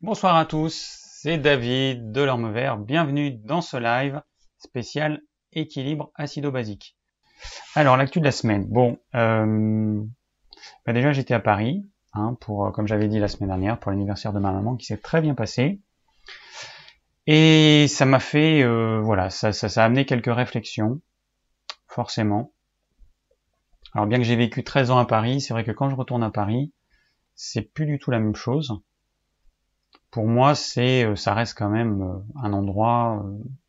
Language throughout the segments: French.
Bonsoir à tous, c'est David de l'Orme Vert. Bienvenue dans ce live spécial équilibre acido-basique. Alors l'actu de la semaine. Bon, euh, bah déjà j'étais à Paris hein, pour, comme j'avais dit la semaine dernière, pour l'anniversaire de ma maman qui s'est très bien passé. Et ça m'a fait, euh, voilà, ça, ça, ça a amené quelques réflexions, forcément. Alors bien que j'ai vécu 13 ans à Paris, c'est vrai que quand je retourne à Paris, c'est plus du tout la même chose. Pour moi, c'est, euh, ça reste quand même euh, un endroit.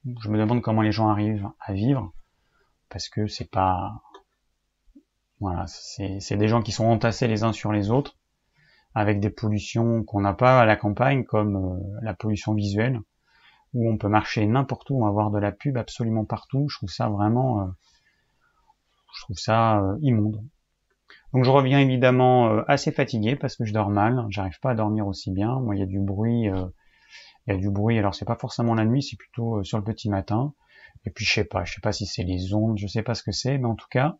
Où je me demande comment les gens arrivent à vivre, parce que c'est pas, voilà, c'est des gens qui sont entassés les uns sur les autres, avec des pollutions qu'on n'a pas à la campagne, comme euh, la pollution visuelle, où on peut marcher n'importe où, avoir de la pub absolument partout. Je trouve ça vraiment, je trouve ça immonde. Donc je reviens évidemment euh, assez fatigué parce que je dors mal, j'arrive pas à dormir aussi bien. Moi il y a du bruit, euh, il y a du bruit. Alors c'est pas forcément la nuit, c'est plutôt euh, sur le petit matin. Et puis je sais pas, je sais pas si c'est les ondes, je sais pas ce que c'est, mais en tout cas,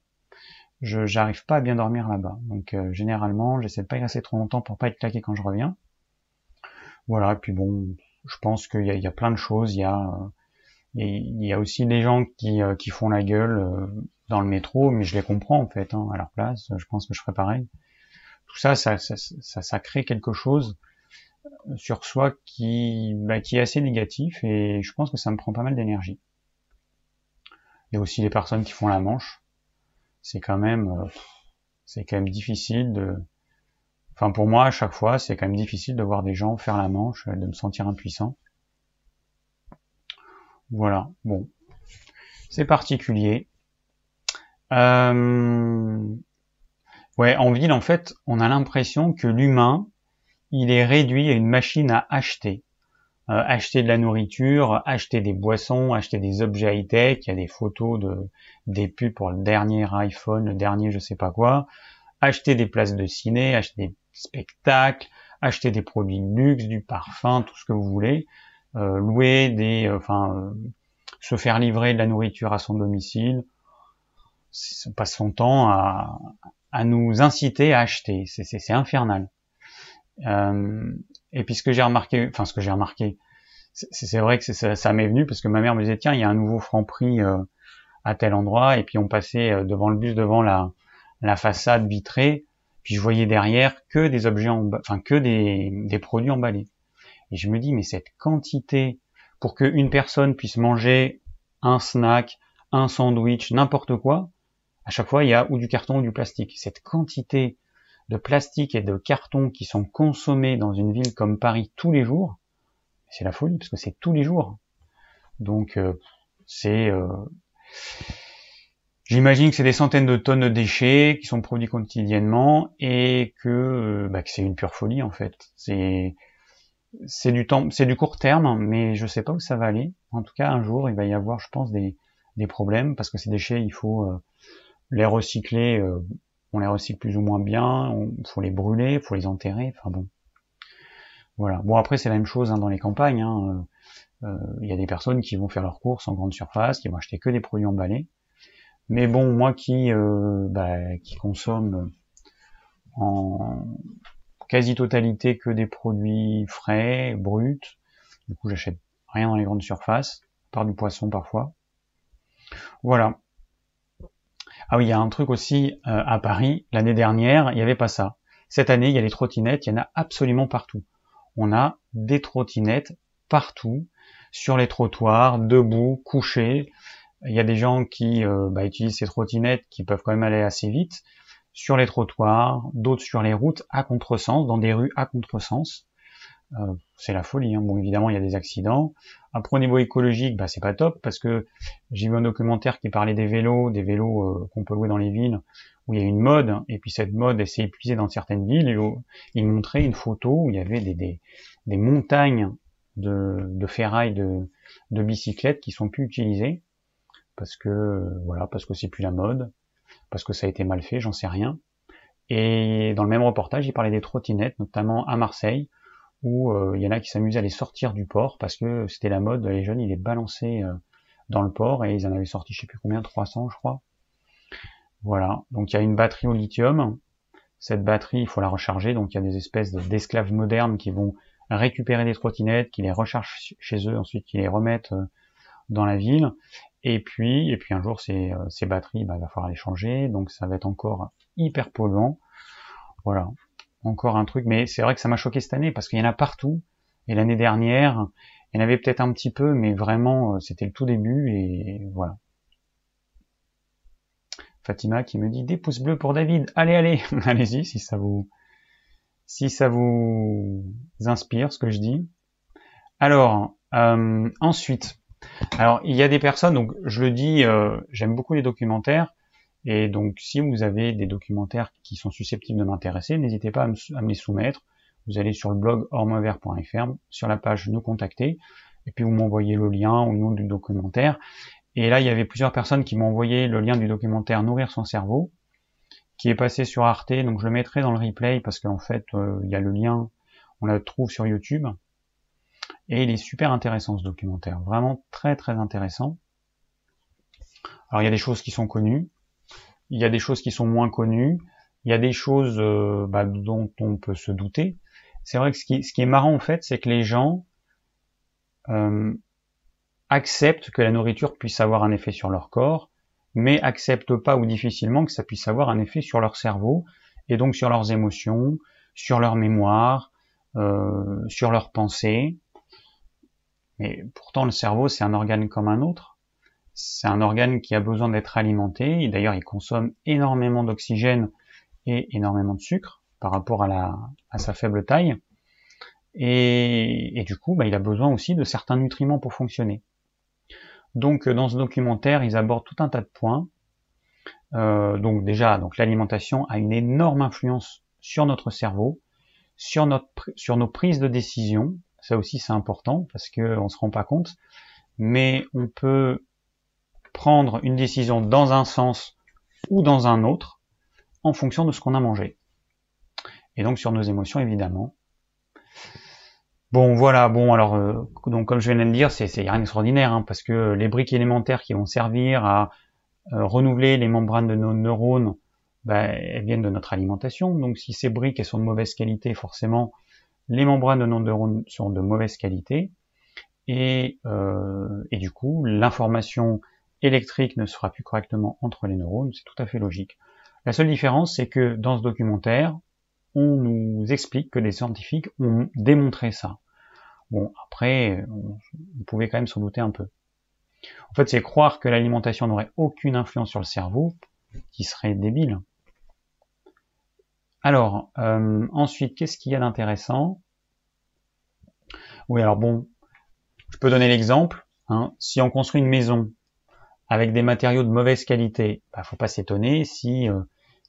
je j'arrive pas à bien dormir là-bas. Donc généralement, j'essaie de pas y rester trop longtemps pour pas être claqué quand je reviens. Voilà. Et puis bon, je pense qu'il y a, plein de choses. Il y a il y a aussi des gens qui font la gueule dans le métro, mais je les comprends en fait, hein, à leur place, je pense que je ferais pareil. Tout ça, ça, crée quelque chose sur soi qui, bah, qui est assez négatif et je pense que ça me prend pas mal d'énergie. Il y a aussi les personnes qui font la manche. C'est quand même, euh, quand même difficile de, enfin pour moi à chaque fois, c'est quand même difficile de voir des gens faire la manche, de me sentir impuissant. Voilà, bon, c'est particulier. Euh... Ouais, en ville, en fait, on a l'impression que l'humain, il est réduit à une machine à acheter. Euh, acheter de la nourriture, acheter des boissons, acheter des objets high-tech, il y a des photos de des pubs pour le dernier iPhone, le dernier je sais pas quoi, acheter des places de ciné, acheter des spectacles, acheter des produits de luxe, du parfum, tout ce que vous voulez, euh, louer des, euh, enfin, se faire livrer de la nourriture à son domicile, on passe son temps à, à nous inciter à acheter. C'est infernal. Euh, et puis ce que j'ai remarqué, enfin ce que j'ai remarqué, c'est vrai que ça, ça m'est venu parce que ma mère me disait tiens il y a un nouveau franc prix euh, à tel endroit et puis on passait euh, devant le bus devant la, la façade vitrée puis je voyais derrière que des objets enfin que des, des produits emballés et je me dis mais cette quantité pour qu'une personne puisse manger un snack un sandwich n'importe quoi à chaque fois, il y a ou du carton ou du plastique. Cette quantité de plastique et de carton qui sont consommés dans une ville comme Paris tous les jours, c'est la folie, parce que c'est tous les jours. Donc, euh, c'est... Euh, j'imagine que c'est des centaines de tonnes de déchets qui sont produits quotidiennement et que, euh, bah, que c'est une pure folie en fait. C'est c'est du temps, c'est du court terme, mais je sais pas où ça va aller. En tout cas, un jour, il va y avoir, je pense, des, des problèmes parce que ces déchets, il faut les recycler, euh, on les recycle plus ou moins bien, il faut les brûler, il faut les enterrer, enfin bon. Voilà. Bon après c'est la même chose hein, dans les campagnes. Hein. Euh, euh, il y a des personnes qui vont faire leurs courses en grande surface, qui vont acheter que des produits emballés. Mais bon, moi qui bah, qui consomme en quasi-totalité que des produits frais, bruts, du coup j'achète rien dans les grandes surfaces, par du poisson parfois. Voilà. Ah oui, il y a un truc aussi euh, à Paris. L'année dernière, il n'y avait pas ça. Cette année, il y a les trottinettes, il y en a absolument partout. On a des trottinettes partout, sur les trottoirs, debout, couchés. Il y a des gens qui euh, bah, utilisent ces trottinettes qui peuvent quand même aller assez vite sur les trottoirs, d'autres sur les routes à contresens, dans des rues à contresens. Euh, c'est la folie. Hein. Bon, évidemment, il y a des accidents. Après, au niveau écologique, bah, c'est pas top parce que j'ai vu un documentaire qui parlait des vélos, des vélos euh, qu'on peut louer dans les villes, où il y a une mode, et puis cette mode, elle s'est épuisée dans certaines villes. Et il montrait une photo où il y avait des, montagnes de, de ferraille de, de bicyclettes qui sont plus utilisées parce que voilà, parce que c'est plus la mode, parce que ça a été mal fait, j'en sais rien. Et dans le même reportage, il parlait des trottinettes, notamment à Marseille, où euh, il y en a qui s'amusaient à les sortir du port parce que c'était la mode, les jeunes ils les balançaient euh, dans le port et ils en avaient sorti je sais plus combien, 300 je crois. Voilà, donc il y a une batterie au lithium. Cette batterie, il faut la recharger, donc il y a des espèces d'esclaves modernes qui vont récupérer des trottinettes, qui les rechargent chez eux, ensuite qui les remettent dans la ville. Et puis, et puis un jour, ces, ces batteries, bah, il va falloir les changer, donc ça va être encore hyper polluant. Voilà, encore un truc. Mais c'est vrai que ça m'a choqué cette année parce qu'il y en a partout. Et l'année dernière, il y en avait peut-être un petit peu, mais vraiment, c'était le tout début et voilà. Fatima qui me dit des pouces bleus pour David. Allez, allez, allez-y si ça vous, si ça vous inspire ce que je dis. Alors, euh, ensuite, alors il y a des personnes, donc je le dis, euh, j'aime beaucoup les documentaires, et donc si vous avez des documentaires qui sont susceptibles de m'intéresser, n'hésitez pas à me, les soumettre. Vous allez sur le blog ormevert.fr, sur la page nous contacter, et puis vous m'envoyez le lien ou le nom du documentaire, et là, il y avait plusieurs personnes qui m'ont envoyé le lien du documentaire Nourrir son cerveau, qui est passé sur Arte, donc je le mettrai dans le replay parce qu'en fait, euh, il y a le lien, on le trouve sur YouTube. Et il est super intéressant ce documentaire, vraiment très très intéressant. Alors il y a des choses qui sont connues, il y a des choses qui sont moins connues, il y a des choses euh, bah, dont on peut se douter. C'est vrai que ce qui, est marrant en fait, c'est que les gens euh, acceptent que la nourriture puisse avoir un effet sur leur corps, mais acceptent pas ou difficilement que ça puisse avoir un effet sur leur cerveau, et donc sur leurs émotions, sur leur mémoire, euh, sur leurs pensées. Mais pourtant le cerveau c'est un organe comme un autre. C'est un organe qui a besoin d'être alimenté, d'ailleurs il consomme énormément d'oxygène et énormément de sucre par rapport à, sa faible taille. Et, et du coup, bah, il a besoin aussi de certains nutriments pour fonctionner. Donc euh, dans ce documentaire, ils abordent tout un tas de points. Euh, donc déjà, donc l'alimentation a une énorme influence sur notre cerveau, sur notre sur nos prises de décision. Ça aussi c'est important parce que on se rend pas compte, mais on peut prendre une décision dans un sens ou dans un autre en fonction de ce qu'on a mangé. Et donc sur nos émotions évidemment. Bon, voilà, bon, alors, euh, donc comme je viens de le dire, c'est rien d'extraordinaire, hein, parce que les briques élémentaires qui vont servir à euh, renouveler les membranes de nos neurones, ben, elles viennent de notre alimentation. Donc si ces briques elles sont de mauvaise qualité, forcément, les membranes de nos neurones sont de mauvaise qualité, et, euh, et du coup, l'information électrique ne sera plus correctement entre les neurones, c'est tout à fait logique. La seule différence, c'est que dans ce documentaire, on nous explique que des scientifiques ont démontré ça. Bon, après, on, pouvait quand même s'en douter un peu. En fait, c'est croire que l'alimentation n'aurait aucune influence sur le cerveau, qui serait débile. Alors, euh, ensuite, qu'est-ce qu'il y a d'intéressant? Oui, alors bon, je peux donner l'exemple. Hein, si on construit une maison avec des matériaux de mauvaise qualité, bah, faut pas s'étonner si euh,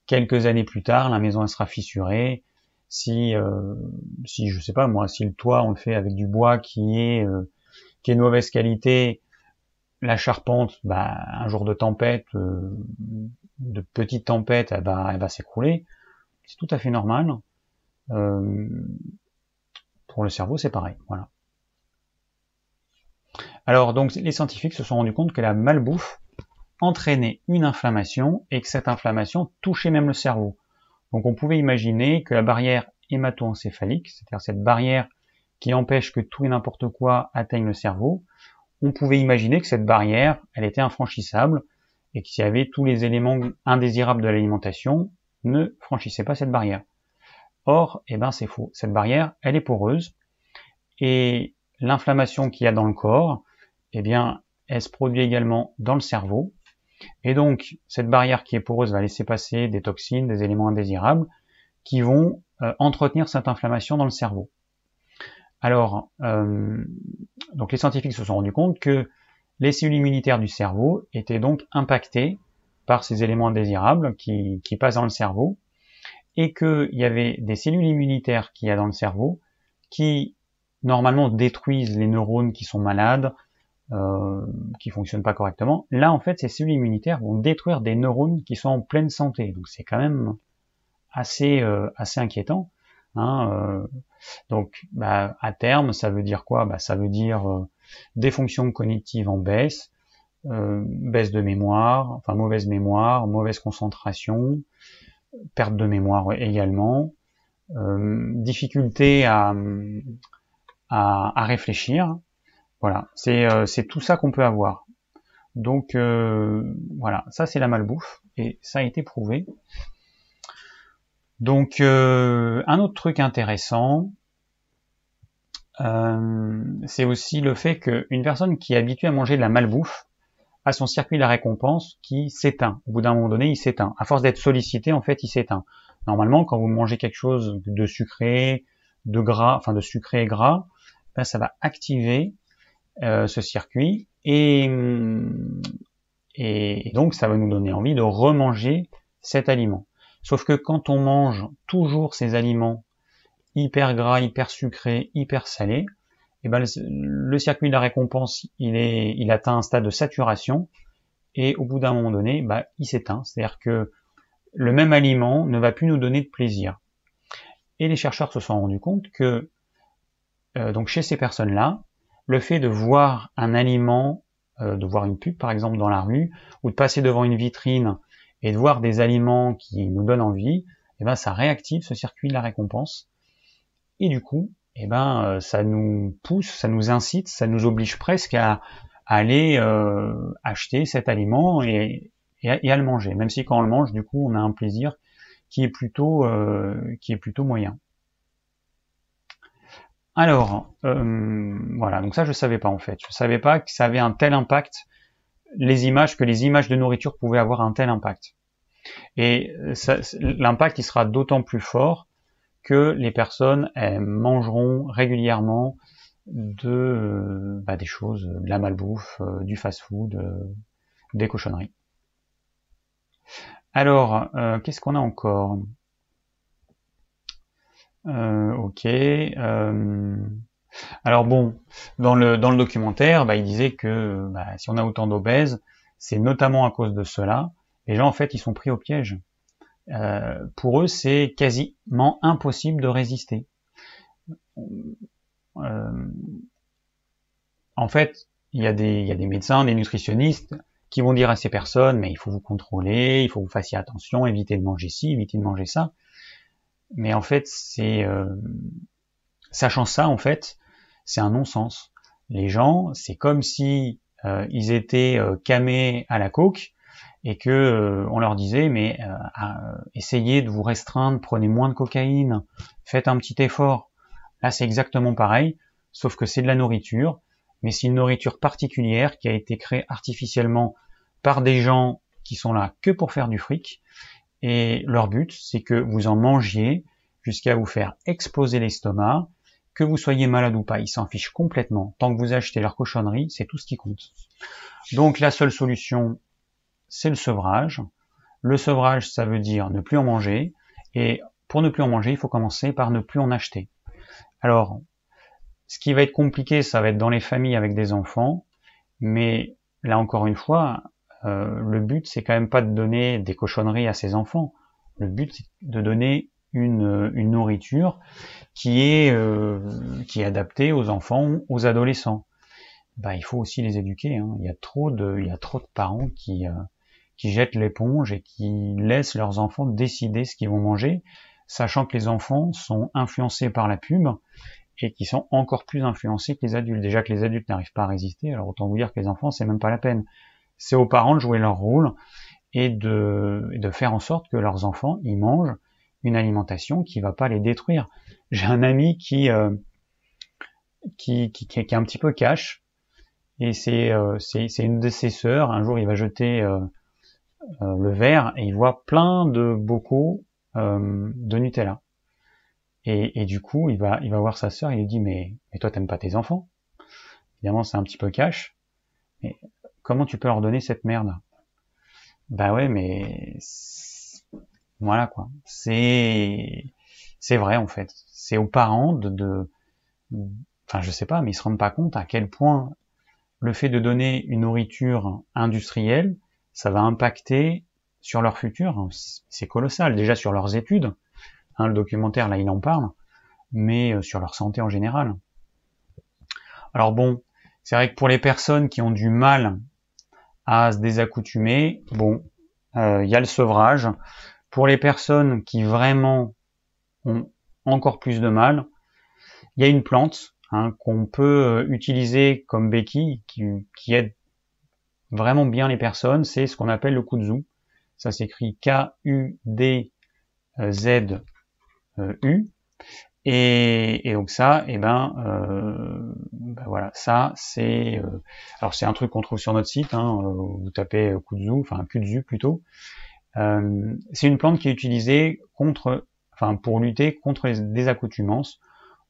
quelques années plus tard, la maison sera fissurée. Si, euh, si je sais pas moi, si le toit on le fait avec du bois qui est euh, qui est de mauvaise qualité, la charpente, bah, un jour de tempête, euh, de petite tempête, elle va, elle va s'écrouler. C'est tout à fait normal. Pour le cerveau, c'est pareil. Voilà. Alors donc les scientifiques se sont rendus compte que la malbouffe entraîner une inflammation et que cette inflammation touchait même le cerveau. Donc on pouvait imaginer que la barrière hémato-encéphalique, c'est-à-dire cette barrière qui empêche que tout et n'importe quoi atteigne le cerveau, on pouvait imaginer que cette barrière, elle était infranchissable et qu'il y avait tous les éléments indésirables de l'alimentation ne franchissaient pas cette barrière. Or, eh ben c'est faux. Cette barrière, elle est poreuse et l'inflammation qu'il y a dans le corps, eh bien, elle se produit également dans le cerveau et donc, cette barrière qui est poreuse va laisser passer des toxines, des éléments indésirables, qui vont euh, entretenir cette inflammation dans le cerveau. Alors, euh, donc les scientifiques se sont rendus compte que les cellules immunitaires du cerveau étaient donc impactées par ces éléments indésirables qui, qui passent dans le cerveau, et qu'il y avait des cellules immunitaires qu'il y a dans le cerveau qui normalement détruisent les neurones qui sont malades, euh, qui fonctionnent pas correctement. Là, en fait, ces cellules immunitaires vont détruire des neurones qui sont en pleine santé. Donc, c'est quand même assez euh, assez inquiétant. Hein, euh. donc, bah, à terme, ça veut dire quoi? Bah, Ça veut dire euh, des fonctions cognitives en baisse, baisse de mémoire, enfin mauvaise mémoire, mauvaise concentration, perte de mémoire également, difficulté à à, réfléchir. Voilà, c'est euh, tout ça qu'on peut avoir. Donc euh, voilà, ça c'est la malbouffe et ça a été prouvé. Donc euh, un autre truc intéressant, c'est aussi le fait qu'une personne qui est habituée à manger de la malbouffe a son circuit de la récompense qui s'éteint. Au bout d'un moment donné, il s'éteint. À force d'être sollicité, en fait, il s'éteint. Normalement, quand vous mangez quelque chose de sucré, de gras, enfin de sucré et gras, ben, ça va activer euh, ce circuit et, et donc ça va nous donner envie de remanger cet aliment. Sauf que quand on mange toujours ces aliments hyper gras, hyper sucrés, hyper salés, eh ben le, circuit de la récompense il est il atteint un stade de saturation et au bout d'un moment donné bah, il s'éteint c'est à dire que le même aliment ne va plus nous donner de plaisir et les chercheurs se sont rendus compte que euh, donc chez ces personnes là le fait de voir un aliment, euh, de voir une pub par exemple dans la rue, ou de passer devant une vitrine et de voir des aliments qui nous donnent envie, eh ben ça réactive ce circuit de la récompense. Et du coup, eh ben euh, ça nous pousse, ça nous incite, ça nous oblige presque à, aller euh, acheter cet aliment et, à le manger. Même si quand on le mange, du coup, on a un plaisir qui est plutôt qui est plutôt moyen. Alors, euh, voilà, donc ça je savais pas en fait. Je savais pas que ça avait un tel impact, les images, que les images de nourriture pouvaient avoir un tel impact. Et l'impact il sera d'autant plus fort que les personnes mangeront régulièrement de bah, des choses, de la malbouffe, euh, du fast-food, euh, des cochonneries. Alors, qu'est-ce qu'on a encore? Euh, ok. Euh, alors bon, dans le dans le documentaire, bah, il disait que bah, si on a autant d'obèses, c'est notamment à cause de cela. Les gens en fait, ils sont pris au piège. Euh, pour eux, c'est quasiment impossible de résister. en fait, il y, a des, il y a des médecins, des nutritionnistes qui vont dire à ces personnes, mais il faut vous contrôler, il faut que vous fassiez attention, évitez de manger ci, évitez de manger ça. Mais en fait, c'est euh, sachant ça, en fait, c'est un non-sens. Les gens, c'est comme si euh, ils étaient euh, camés à la coke et que on leur disait mais essayez de vous restreindre, prenez moins de cocaïne, faites un petit effort. Là, c'est exactement pareil, sauf que c'est de la nourriture, mais c'est une nourriture particulière qui a été créée artificiellement par des gens qui sont là que pour faire du fric et leur but, c'est que vous en mangiez jusqu'à vous faire exploser l'estomac, que vous soyez malade ou pas, ils s'en fichent complètement. Tant que vous achetez leur cochonnerie, c'est tout ce qui compte. Donc la seule solution, c'est le sevrage. Le sevrage, ça veut dire ne plus en manger. Et pour ne plus en manger, il faut commencer par ne plus en acheter. Alors, ce qui va être compliqué, ça va être dans les familles avec des enfants. Mais là encore une fois, euh, le but c'est quand même pas de donner des cochonneries à ses enfants. Le but c'est de donner une, une nourriture qui est euh, qui est adaptée aux enfants, aux adolescents. Bah, il faut aussi les éduquer. Hein. Il y a trop de il y a trop de parents qui euh, qui jettent l'éponge et qui laissent leurs enfants décider ce qu'ils vont manger, sachant que les enfants sont influencés par la pub et qui sont encore plus influencés que les adultes. Déjà que les adultes n'arrivent pas à résister, alors autant vous dire que les enfants, c'est même pas la peine c'est aux parents de jouer leur rôle et de, de faire en sorte que leurs enfants ils mangent une alimentation qui va pas les détruire. J'ai un ami qui, euh, qui, qui, qui, est un petit peu cash et c'est euh, une de ses sœurs. Un jour, il va jeter euh, euh, le verre et il voit plein de bocaux de Nutella. Et, et, du coup, il va il va voir sa sœur et il lui dit mais mais toi t'aimes pas tes enfants? Évidemment, c'est un petit peu cash. Comment tu peux leur donner cette merde? Bah ouais, mais voilà quoi. C'est c'est vrai en fait. C'est aux parents de, de, enfin je sais pas, mais ils se rendent pas compte à quel point le fait de donner une nourriture industrielle, ça va impacter sur leur futur. C'est colossal. Déjà sur leurs études. Hein, le documentaire là, il en parle, mais euh, sur leur santé en général. Alors bon, c'est vrai que pour les personnes qui ont du mal à se désaccoutumer, bon, euh, il y a le sevrage. Pour les personnes qui vraiment ont encore plus de mal, il y a une plante, hein, qu'on peut utiliser comme béquille, qui, aide vraiment bien les personnes, c'est ce qu'on appelle le kudzu. Ça s'écrit K-U-D-Z-U. Et, et, donc ça, eh euh, ben, voilà, ça c'est, euh, alors c'est un truc qu'on trouve sur notre site. Hein, euh, vous tapez kudzu, enfin kudzu plutôt. Euh, c'est une plante qui est utilisée contre, enfin pour lutter contre les désaccoutumances.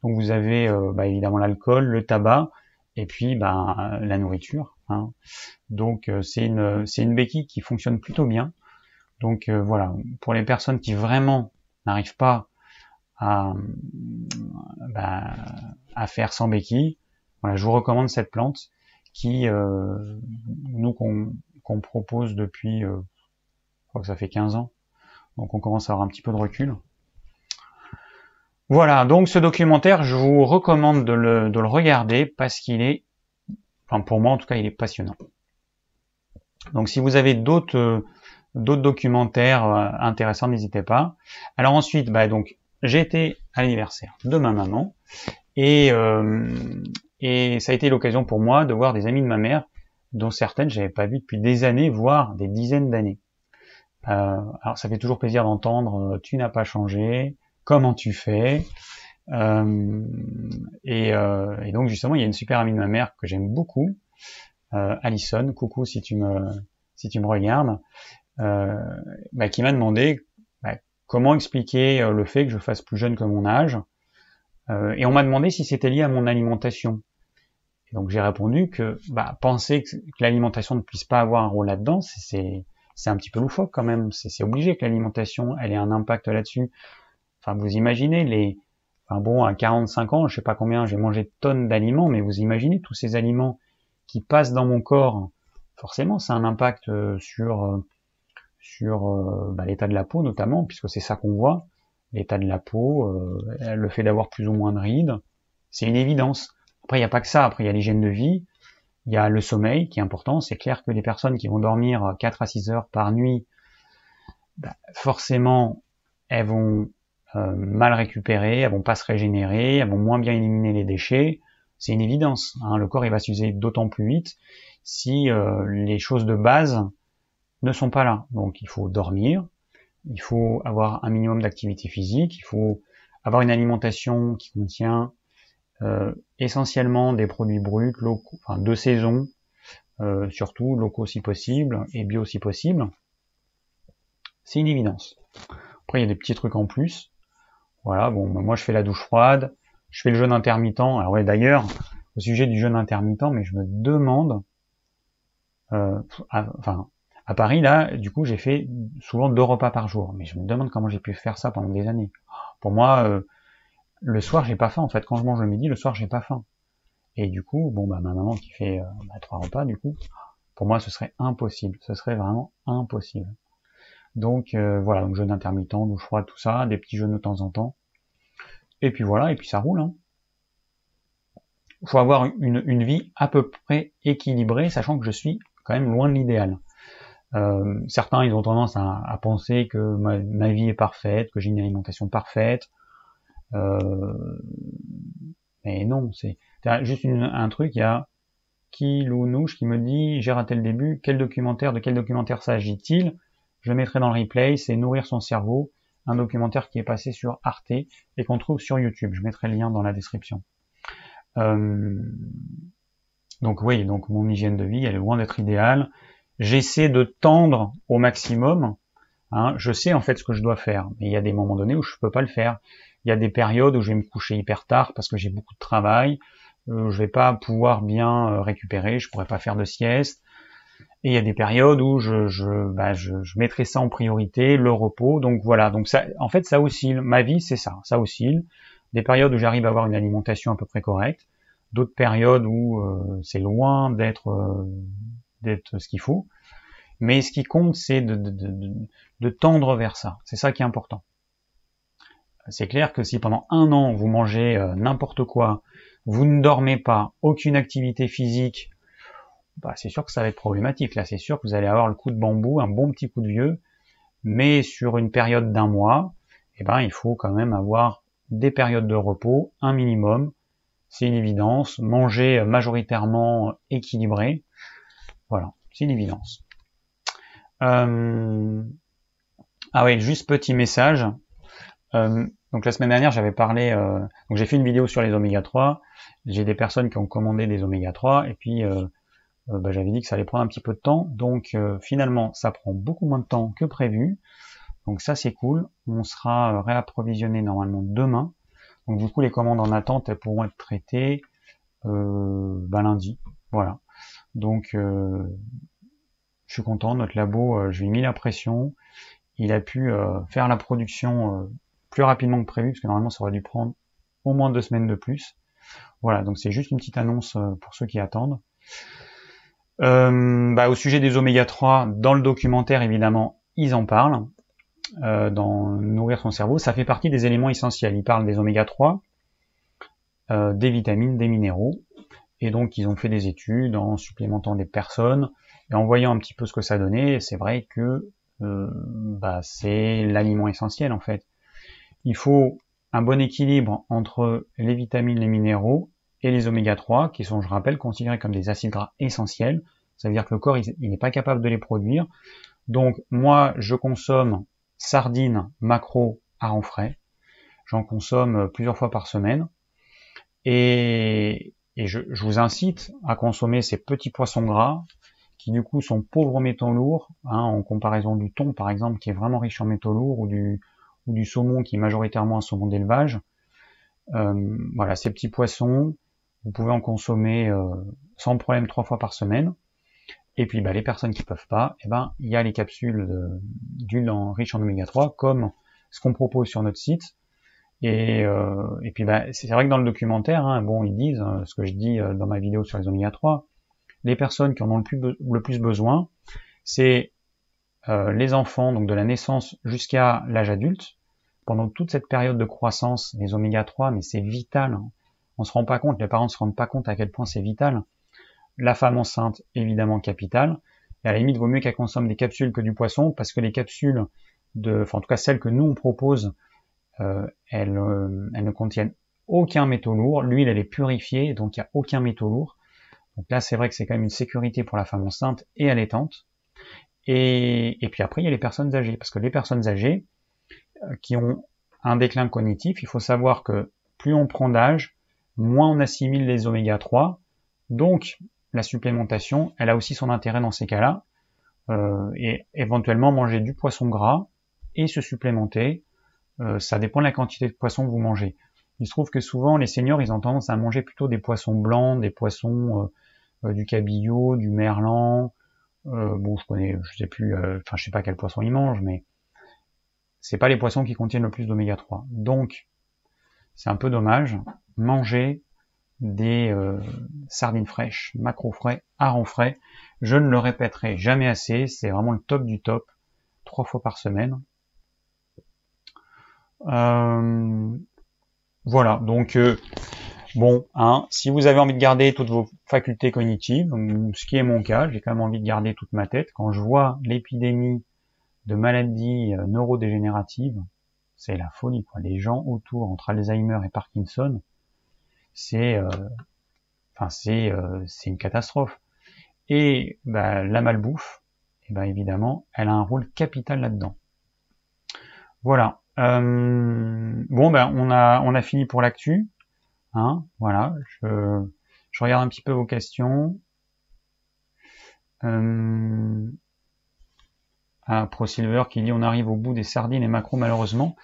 Donc vous avez euh, bah, évidemment l'alcool, le tabac, et puis bah, la nourriture. Hein. Donc c'est une, c'est une béquille qui fonctionne plutôt bien. Donc voilà, pour les personnes qui vraiment n'arrivent pas à, bah, à faire sans béquille. Voilà, je vous recommande cette plante qui, euh, nous, qu'on propose depuis, euh, je crois que ça fait 15 ans, donc on commence à avoir un petit peu de recul. Voilà, donc ce documentaire, je vous recommande de le, de le regarder parce qu'il est, enfin pour moi en tout cas, il est passionnant. Donc si vous avez d'autres d'autres documentaires euh, intéressants, n'hésitez pas. Alors ensuite, bah donc j'étais à l'anniversaire de ma maman et, euh, et ça a été l'occasion pour moi de voir des amis de ma mère dont certaines j'avais pas vu depuis des années, voire des dizaines d'années. Euh, alors ça fait toujours plaisir d'entendre euh, tu n'as pas changé, comment tu fais? Euh, et, euh, et, donc justement il y a une super amie de ma mère que j'aime beaucoup, euh, Alison, coucou si tu me si tu me regardes, bah, qui m'a demandé comment expliquer euh, le fait que je fasse plus jeune que mon âge euh, Et on m'a demandé si c'était lié à mon alimentation. Et donc j'ai répondu que bah, penser que, l'alimentation ne puisse pas avoir un rôle là-dedans, c'est un petit peu loufoque quand même. C'est obligé que l'alimentation elle ait un impact là-dessus. Enfin, vous imaginez les, enfin bon, à 45 ans, je sais pas combien, j'ai mangé tonnes d'aliments, mais vous imaginez tous ces aliments qui passent dans mon corps, forcément, ça a un impact euh, sur sur euh, bah, l'état de la peau notamment, puisque c'est ça qu'on voit, l'état de la peau, euh, le fait d'avoir plus ou moins de rides, c'est une évidence. Après, il n'y a pas que ça, après il y a l'hygiène de vie, il y a le sommeil qui est important, c'est clair que les personnes qui vont dormir 4 à 6 heures par nuit, bah, forcément, elles vont euh, mal récupérer, elles vont pas se régénérer, elles vont moins bien éliminer les déchets, c'est une évidence. Hein. le corps il va s'user d'autant plus vite si les choses de base ne sont pas là. Donc il faut dormir, il faut avoir un minimum d'activité physique, il faut avoir une alimentation qui contient euh, essentiellement des produits bruts, locaux, enfin de saison, euh, surtout locaux si possible et bio si possible. C'est une évidence. Après il y a des petits trucs en plus. Voilà, bon moi je fais la douche froide, je fais le jeûne intermittent. Alors ouais d'ailleurs, au sujet du jeûne intermittent, mais je me demande, euh, enfin à Paris, là, du coup, j'ai fait souvent deux repas par jour. Mais je me demande comment j'ai pu faire ça pendant des années. Pour moi, euh, le soir, j'ai pas faim. En fait, quand je mange le midi, le soir, j'ai pas faim. Et du coup, bon, bah, ma maman qui fait euh, bah, trois repas, du coup, pour moi, ce serait impossible. Ce serait vraiment impossible. Donc, euh, voilà, donc jeûne intermittent, douche froide, tout ça, des petits jeûnes de temps en temps. Et puis voilà, et puis ça roule. Hein. faut avoir une, vie à peu près équilibrée, sachant que je suis quand même loin de l'idéal. Euh, certains, ils ont tendance à, penser que ma, vie est parfaite, que j'ai une alimentation parfaite. Euh, mais non, c'est juste un truc. Il y a Kilounouche qui me dit j'ai raté le début. Quel documentaire De quel documentaire s'agit-il? Je mettrai dans le replay. C'est Nourrir son cerveau, un documentaire qui est passé sur Arte et qu'on trouve sur YouTube. Je mettrai le lien dans la description. Euh, donc oui, donc mon hygiène de vie, elle est loin d'être idéale j'essaie de tendre au maximum. Hein, je sais en fait ce que je dois faire, mais il y a des moments donnés où je peux pas le faire. Il y a des périodes où je vais me coucher hyper tard parce que j'ai beaucoup de travail. Euh, je vais pas pouvoir bien euh, récupérer, je pourrais pas faire de sieste. Et il y a des périodes où je, bah, mettrai ça en priorité, le repos. Donc voilà, donc ça, en fait, ça oscille. Ma vie, c'est ça, ça oscille. Des périodes où j'arrive à avoir une alimentation à peu près correcte, d'autres périodes où euh, c'est loin d'être euh, d'être ce qu'il faut. Mais ce qui compte, c'est de, tendre vers ça. C'est ça qui est important. C'est clair que si pendant un an vous mangez euh, n'importe quoi, vous ne dormez pas, aucune activité physique, bah, c'est sûr que ça va être problématique. Là, c'est sûr que vous allez avoir le coup de bambou, un bon petit coup de vieux. Mais sur une période d'un mois, eh ben, il faut quand même avoir des périodes de repos, un minimum, c'est une évidence. Manger majoritairement équilibré, voilà, c'est une évidence. Euh, ah oui, juste petit message. Euh, donc la semaine dernière, j'avais parlé, euh, donc j'ai fait une vidéo sur les oméga 3. J'ai des personnes qui ont commandé des oméga 3 et puis bah, j'avais dit que ça allait prendre un petit peu de temps. Donc finalement, ça prend beaucoup moins de temps que prévu. Donc ça c'est cool. On sera réapprovisionné normalement demain. Donc du coup les commandes en attente elles pourront être traitées bah, lundi. Voilà. Donc je suis content. Notre labo, je lui ai mis la pression il a pu euh, faire la production euh, plus rapidement que prévu, parce que normalement ça aurait dû prendre au moins deux semaines de plus. Voilà, donc c'est juste une petite annonce euh, pour ceux qui attendent. Bah, au sujet des oméga 3, dans le documentaire évidemment, ils en parlent. dans Nourrir son cerveau, ça fait partie des éléments essentiels. Ils parlent des oméga 3, des vitamines, des minéraux, et donc ils ont fait des études en supplémentant des personnes et en voyant un petit peu ce que ça donnait. C'est vrai que euh, bah, c'est l'aliment essentiel en fait. Il faut un bon équilibre entre les vitamines, les minéraux et les oméga 3, qui sont, je rappelle, considérés comme des acides gras essentiels. Ça veut dire que le corps, il n'est pas capable de les produire. Donc, moi, je consomme sardines, macro, hareng frais. J'en consomme plusieurs fois par semaine. Et, je, vous incite à consommer ces petits poissons gras, qui du coup sont pauvres en métaux lourds, hein, en comparaison du thon par exemple qui est vraiment riche en métaux lourds, ou du, du saumon qui est majoritairement un saumon d'élevage. Euh, voilà, ces petits poissons, vous pouvez en consommer euh, sans problème trois fois par semaine. Et puis bah, les personnes qui peuvent pas, eh ben il y a les capsules d'huile riche en oméga 3 comme ce qu'on propose sur notre site. Et, euh, et puis bah, c'est vrai que dans le documentaire, hein, bon ils disent ce que je dis dans ma vidéo sur les oméga 3, les personnes qui en ont le plus, le plus besoin, c'est euh, les enfants, donc de la naissance jusqu'à l'âge adulte. Pendant toute cette période de croissance, les oméga 3, mais c'est vital. Hein. On se rend pas compte, les parents ne se rendent pas compte à quel point c'est vital. La femme enceinte, évidemment, capitale. Et à la limite, vaut mieux qu'elle consomme des capsules que du poisson, parce que les capsules, de, enfin, en tout cas celles que nous on propose, euh, elles, euh, elles ne contiennent aucun métaux lourd. L'huile, elle est purifiée, donc il n'y a aucun métaux lourd. Donc là, c'est vrai que c'est quand même une sécurité pour la femme enceinte et allaitante. Et, puis après, il y a les personnes âgées, parce que les personnes âgées qui ont un déclin cognitif, il faut savoir que plus on prend d'âge, moins on assimile les oméga 3. Donc, la supplémentation, elle a aussi son intérêt dans ces cas-là. Euh, et éventuellement manger du poisson gras et se supplémenter. Euh, ça dépend de la quantité de poisson que vous mangez. Il se trouve que souvent les seniors, ils ont tendance à manger plutôt des poissons blancs, des poissons euh, du cabillaud, du merlan. Euh, bon, je connais, je sais plus, euh, enfin, je sais pas quel poisson ils mangent, mais c'est pas les poissons qui contiennent le plus d'oméga 3. Donc, c'est un peu dommage. Manger des sardines fraîches, macro frais, harengs frais. Je ne le répéterai jamais assez, c'est vraiment le top du top, trois fois par semaine. voilà, donc Bon, hein, si vous avez envie de garder toutes vos facultés cognitives, ce qui est mon cas, j'ai quand même envie de garder toute ma tête. Quand je vois l'épidémie de maladies euh, neurodégénératives, c'est la folie. Quoi. Les gens autour, entre Alzheimer et Parkinson, c'est, euh, enfin c'est, euh, une catastrophe. Et bah, la malbouffe, et eh ben évidemment, elle a un rôle capital là-dedans. Voilà. bon, ben on a on a fini pour l'actu. Hein, voilà, je, je, regarde un petit peu vos questions. Euh, ah, ProSilver qui dit on arrive au bout des sardines et macro malheureusement.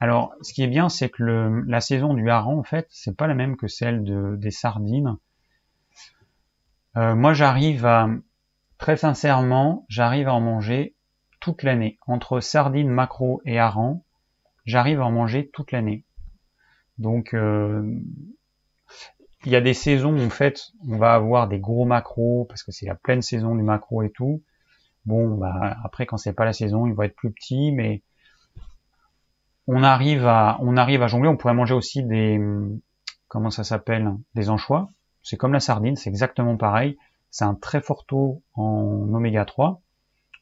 Alors, ce qui est bien, c'est que la saison du hareng, en fait, c'est pas la même que celle de, des sardines. Euh, moi, j'arrive à, très sincèrement, j'arrive à en manger toute l'année. Entre sardines, macro et hareng, j'arrive à en manger toute l'année. Donc, euh, il y a des saisons en fait, on va avoir des gros macros parce que c'est la pleine saison du macro et tout. Bon, bah, après quand c'est pas la saison, il va être plus petit, mais on arrive à, on arrive à jongler. On pourrait manger aussi des, comment ça s'appelle, des anchois. C'est comme la sardine, c'est exactement pareil. C'est un très fort taux en oméga 3.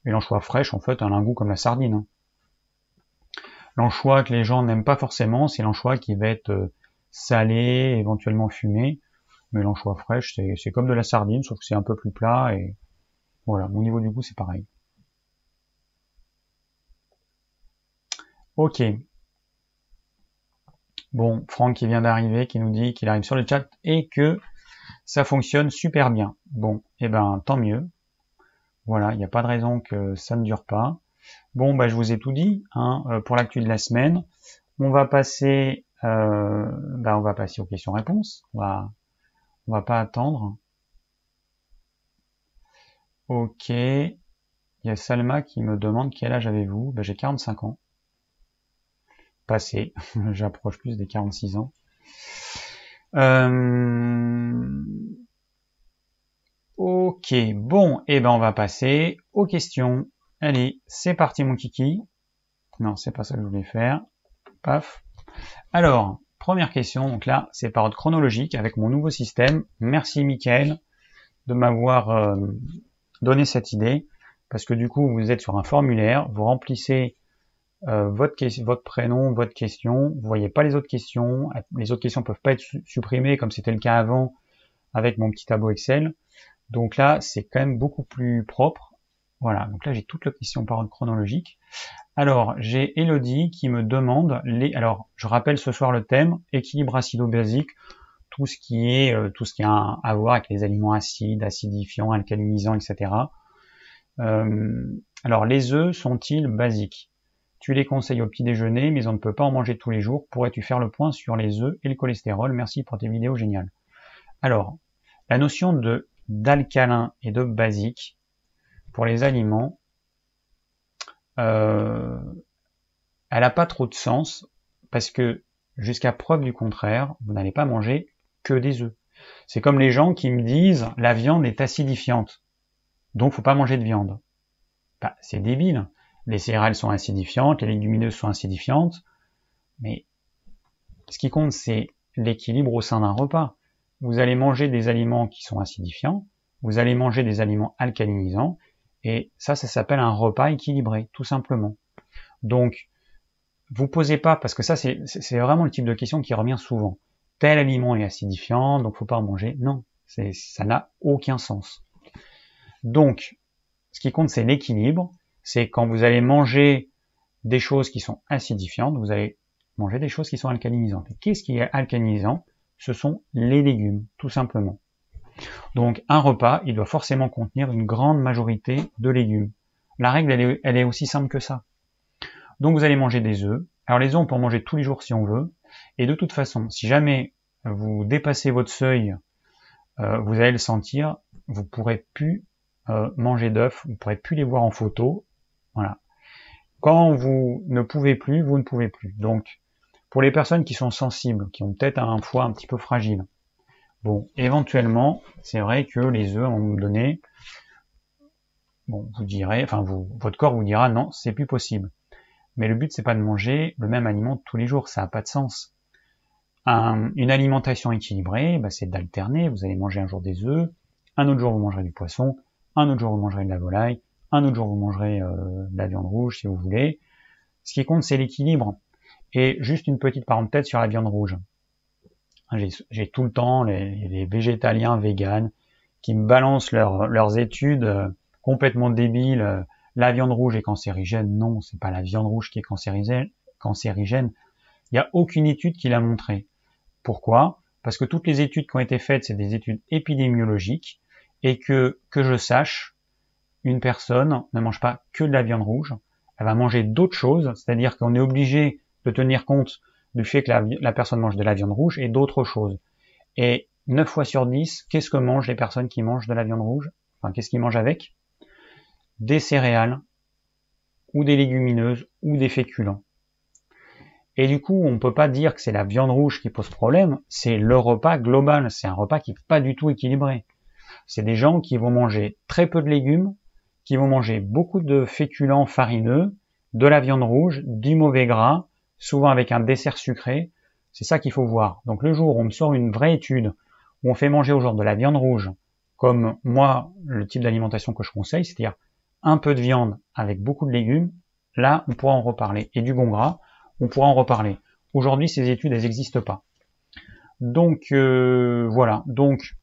Et l'anchois fraîche, en fait, a un goût comme la sardine. L'anchois que les gens n'aiment pas forcément, c'est l'anchois qui va être euh, salé, éventuellement fumé. Mais l'anchois fraîche, c'est comme de la sardine, sauf que c'est un peu plus plat et voilà, au niveau du goût, c'est pareil. Ok. Bon, Franck qui vient d'arriver, qui nous dit qu'il arrive sur le chat et que ça fonctionne super bien. Bon, eh ben tant mieux. Voilà, il n'y a pas de raison que ça ne dure pas. Bon, bah je vous ai tout dit hein, euh, pour l'actu de la semaine. On va passer, euh, bah, aux questions-réponses. On va, va pas attendre. Ok. Il y a Salma qui me demande quel âge avez-vous? Bah, J'ai 45 ans. Passé. J'approche plus des 46 ans. Euh... Ok, bon, eh ben on va passer aux questions. Allez, c'est parti mon kiki. Non, c'est pas ça que je voulais faire. Paf. Alors, première question, donc là, c'est par ordre chronologique avec mon nouveau système. Merci Mickaël de m'avoir euh, donné cette idée, parce que du coup, vous êtes sur un formulaire, vous remplissez euh, votre, votre prénom, votre question, vous voyez pas les autres questions, les autres questions peuvent pas être supprimées comme c'était le cas avant avec mon petit tableau Excel. Donc là, c'est quand même beaucoup plus propre. Voilà, donc là j'ai toutes les questions par ordre chronologique. Alors, j'ai Elodie qui me demande les. Alors, je rappelle ce soir le thème équilibre acido-basique, tout ce qui est euh, tout ce qui a à voir avec les aliments acides, acidifiants, alcalinisants, etc. Euh, alors, les œufs sont-ils basiques? Tu les conseilles au petit déjeuner, mais on ne peut pas en manger tous les jours. Pourrais-tu faire le point sur les œufs et le cholestérol? Merci pour tes vidéos géniales. Alors, la notion de d'alcalin et de basique pour les aliments, euh, elle n'a pas trop de sens parce que jusqu'à preuve du contraire, vous n'allez pas manger que des œufs. C'est comme les gens qui me disent la viande est acidifiante, donc faut pas manger de viande. Bah, c'est débile. Les céréales sont acidifiantes, les légumineuses sont acidifiantes, mais ce qui compte c'est l'équilibre au sein d'un repas. Vous allez manger des aliments qui sont acidifiants, vous allez manger des aliments alcalinisants, et ça, ça s'appelle un repas équilibré, tout simplement. Donc, vous posez pas, parce que ça, c'est vraiment le type de question qui revient souvent. Tel aliment est acidifiant, donc faut pas en manger. Non, ça n'a aucun sens. Donc, ce qui compte, c'est l'équilibre. C'est quand vous allez manger des choses qui sont acidifiantes, vous allez manger des choses qui sont alcalinisantes. Qu'est-ce qui est alcalinisant? Ce sont les légumes, tout simplement. Donc un repas, il doit forcément contenir une grande majorité de légumes. La règle, elle est, aussi simple que ça. Donc vous allez manger des œufs. Alors les œufs, on peut en manger tous les jours si on veut. Et de toute façon, si jamais vous dépassez votre seuil, euh, vous allez le sentir, vous pourrez plus euh, manger d'œufs, vous pourrez plus les voir en photo. Voilà. Quand vous ne pouvez plus, vous ne pouvez plus. Donc, pour les personnes qui sont sensibles, qui ont peut-être un foie un petit peu fragile, Bon, éventuellement, c'est vrai que les œufs, à un moment donné, bon, vous direz, enfin, votre corps vous dira non, c'est plus possible. Mais le but, c'est pas de manger le même aliment tous les jours, ça n'a pas de sens. une alimentation équilibrée, bah, c'est d'alterner. Vous allez manger un jour des œufs, un autre jour vous mangerez du poisson, un autre jour vous mangerez de la volaille, un autre jour vous mangerez euh, de la viande rouge si vous voulez. Ce qui compte, c'est l'équilibre. Et juste une petite parenthèse sur la viande rouge. J'ai tout le temps les, végétaliens véganes qui me balancent leurs études euh, complètement débiles. La viande rouge est cancérigène. Non, c'est pas la viande rouge qui est cancérigène. Il n'y a aucune étude qui l'a montré. Pourquoi? Parce que toutes les études qui ont été faites, c'est des études épidémiologiques et que, que je sache, une personne ne mange pas que de la viande rouge, elle va manger d'autres choses, c'est-à-dire qu'on est obligé de tenir compte du fait que la, personne mange de la viande rouge et d'autres choses. Et 9 fois sur 10, qu'est-ce que mangent les personnes qui mangent de la viande rouge? Enfin, qu'est-ce qu'ils mangent avec? Des céréales, ou des légumineuses, ou des féculents. Et du coup, on ne peut pas dire que c'est la viande rouge qui pose problème, c'est le repas global, c'est un repas qui n'est pas du tout équilibré. C'est des gens qui vont manger très peu de légumes, qui vont manger beaucoup de féculents farineux, de la viande rouge, du mauvais gras, souvent avec un dessert sucré. C'est ça qu'il faut voir. Donc le jour où on me sort une vraie étude, où on fait manger aux gens de la viande rouge, comme moi, le type d'alimentation que je conseille, c'est-à-dire un peu de viande avec beaucoup de légumes, là, on pourra en reparler. Et du bon gras, on pourra en reparler. Aujourd'hui, ces études, elles n'existent pas. Donc euh, voilà, donc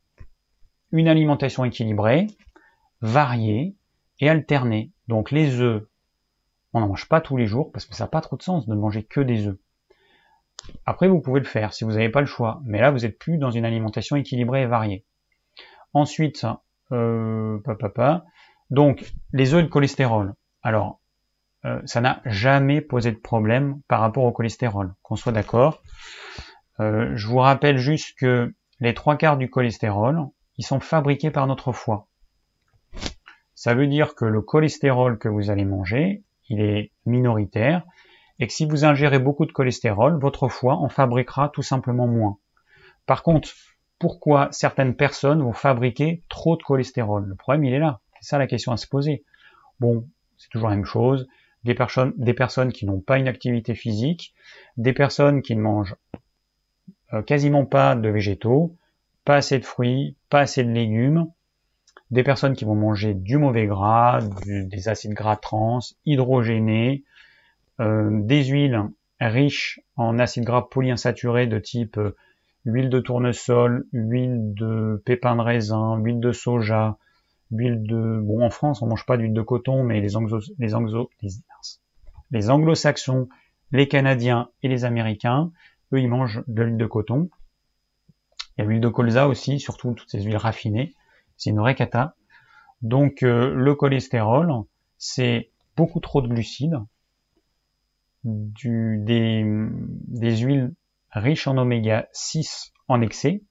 une alimentation équilibrée, variée et alternée. Donc les œufs, on n'en mange pas tous les jours parce que ça n'a pas trop de sens de manger que des œufs. Après, vous pouvez le faire si vous n'avez pas le choix, mais là, vous êtes plus dans une alimentation équilibrée et variée. Ensuite, euh, papa, donc les œufs de cholestérol. Alors, euh, ça n'a jamais posé de problème par rapport au cholestérol, qu'on soit d'accord. Euh, je vous rappelle juste que les trois quarts du cholestérol, ils sont fabriqués par notre foie. Ça veut dire que le cholestérol que vous allez manger, il est minoritaire, et que si vous ingérez beaucoup de cholestérol, votre foie en fabriquera tout simplement moins. Par contre, pourquoi certaines personnes vont fabriquer trop de cholestérol? Le problème, il est là. C'est ça la question à se poser. Bon, c'est toujours la même chose des personnes, des personnes qui n'ont pas une activité physique, des personnes qui ne mangent euh, quasiment pas de végétaux, pas assez de fruits, pas assez de légumes, des personnes qui vont manger du mauvais gras, des acides gras trans, hydrogénés, euh, des huiles riches en acides gras polyinsaturés de type euh, huile de tournesol, huile de pépins de raisin, huile de soja, Huile de, bon, en France, on mange pas d'huile de coton, mais les anglo, les anglo, les, les anglo-saxons, les canadiens et les américains, eux, ils mangent de l'huile de coton. Il y a l'huile de colza aussi, surtout toutes ces huiles raffinées. C'est une vraie. Donc, euh, le cholestérol, c'est beaucoup trop de glucides, du, des, des huiles riches en oméga 6 en excès,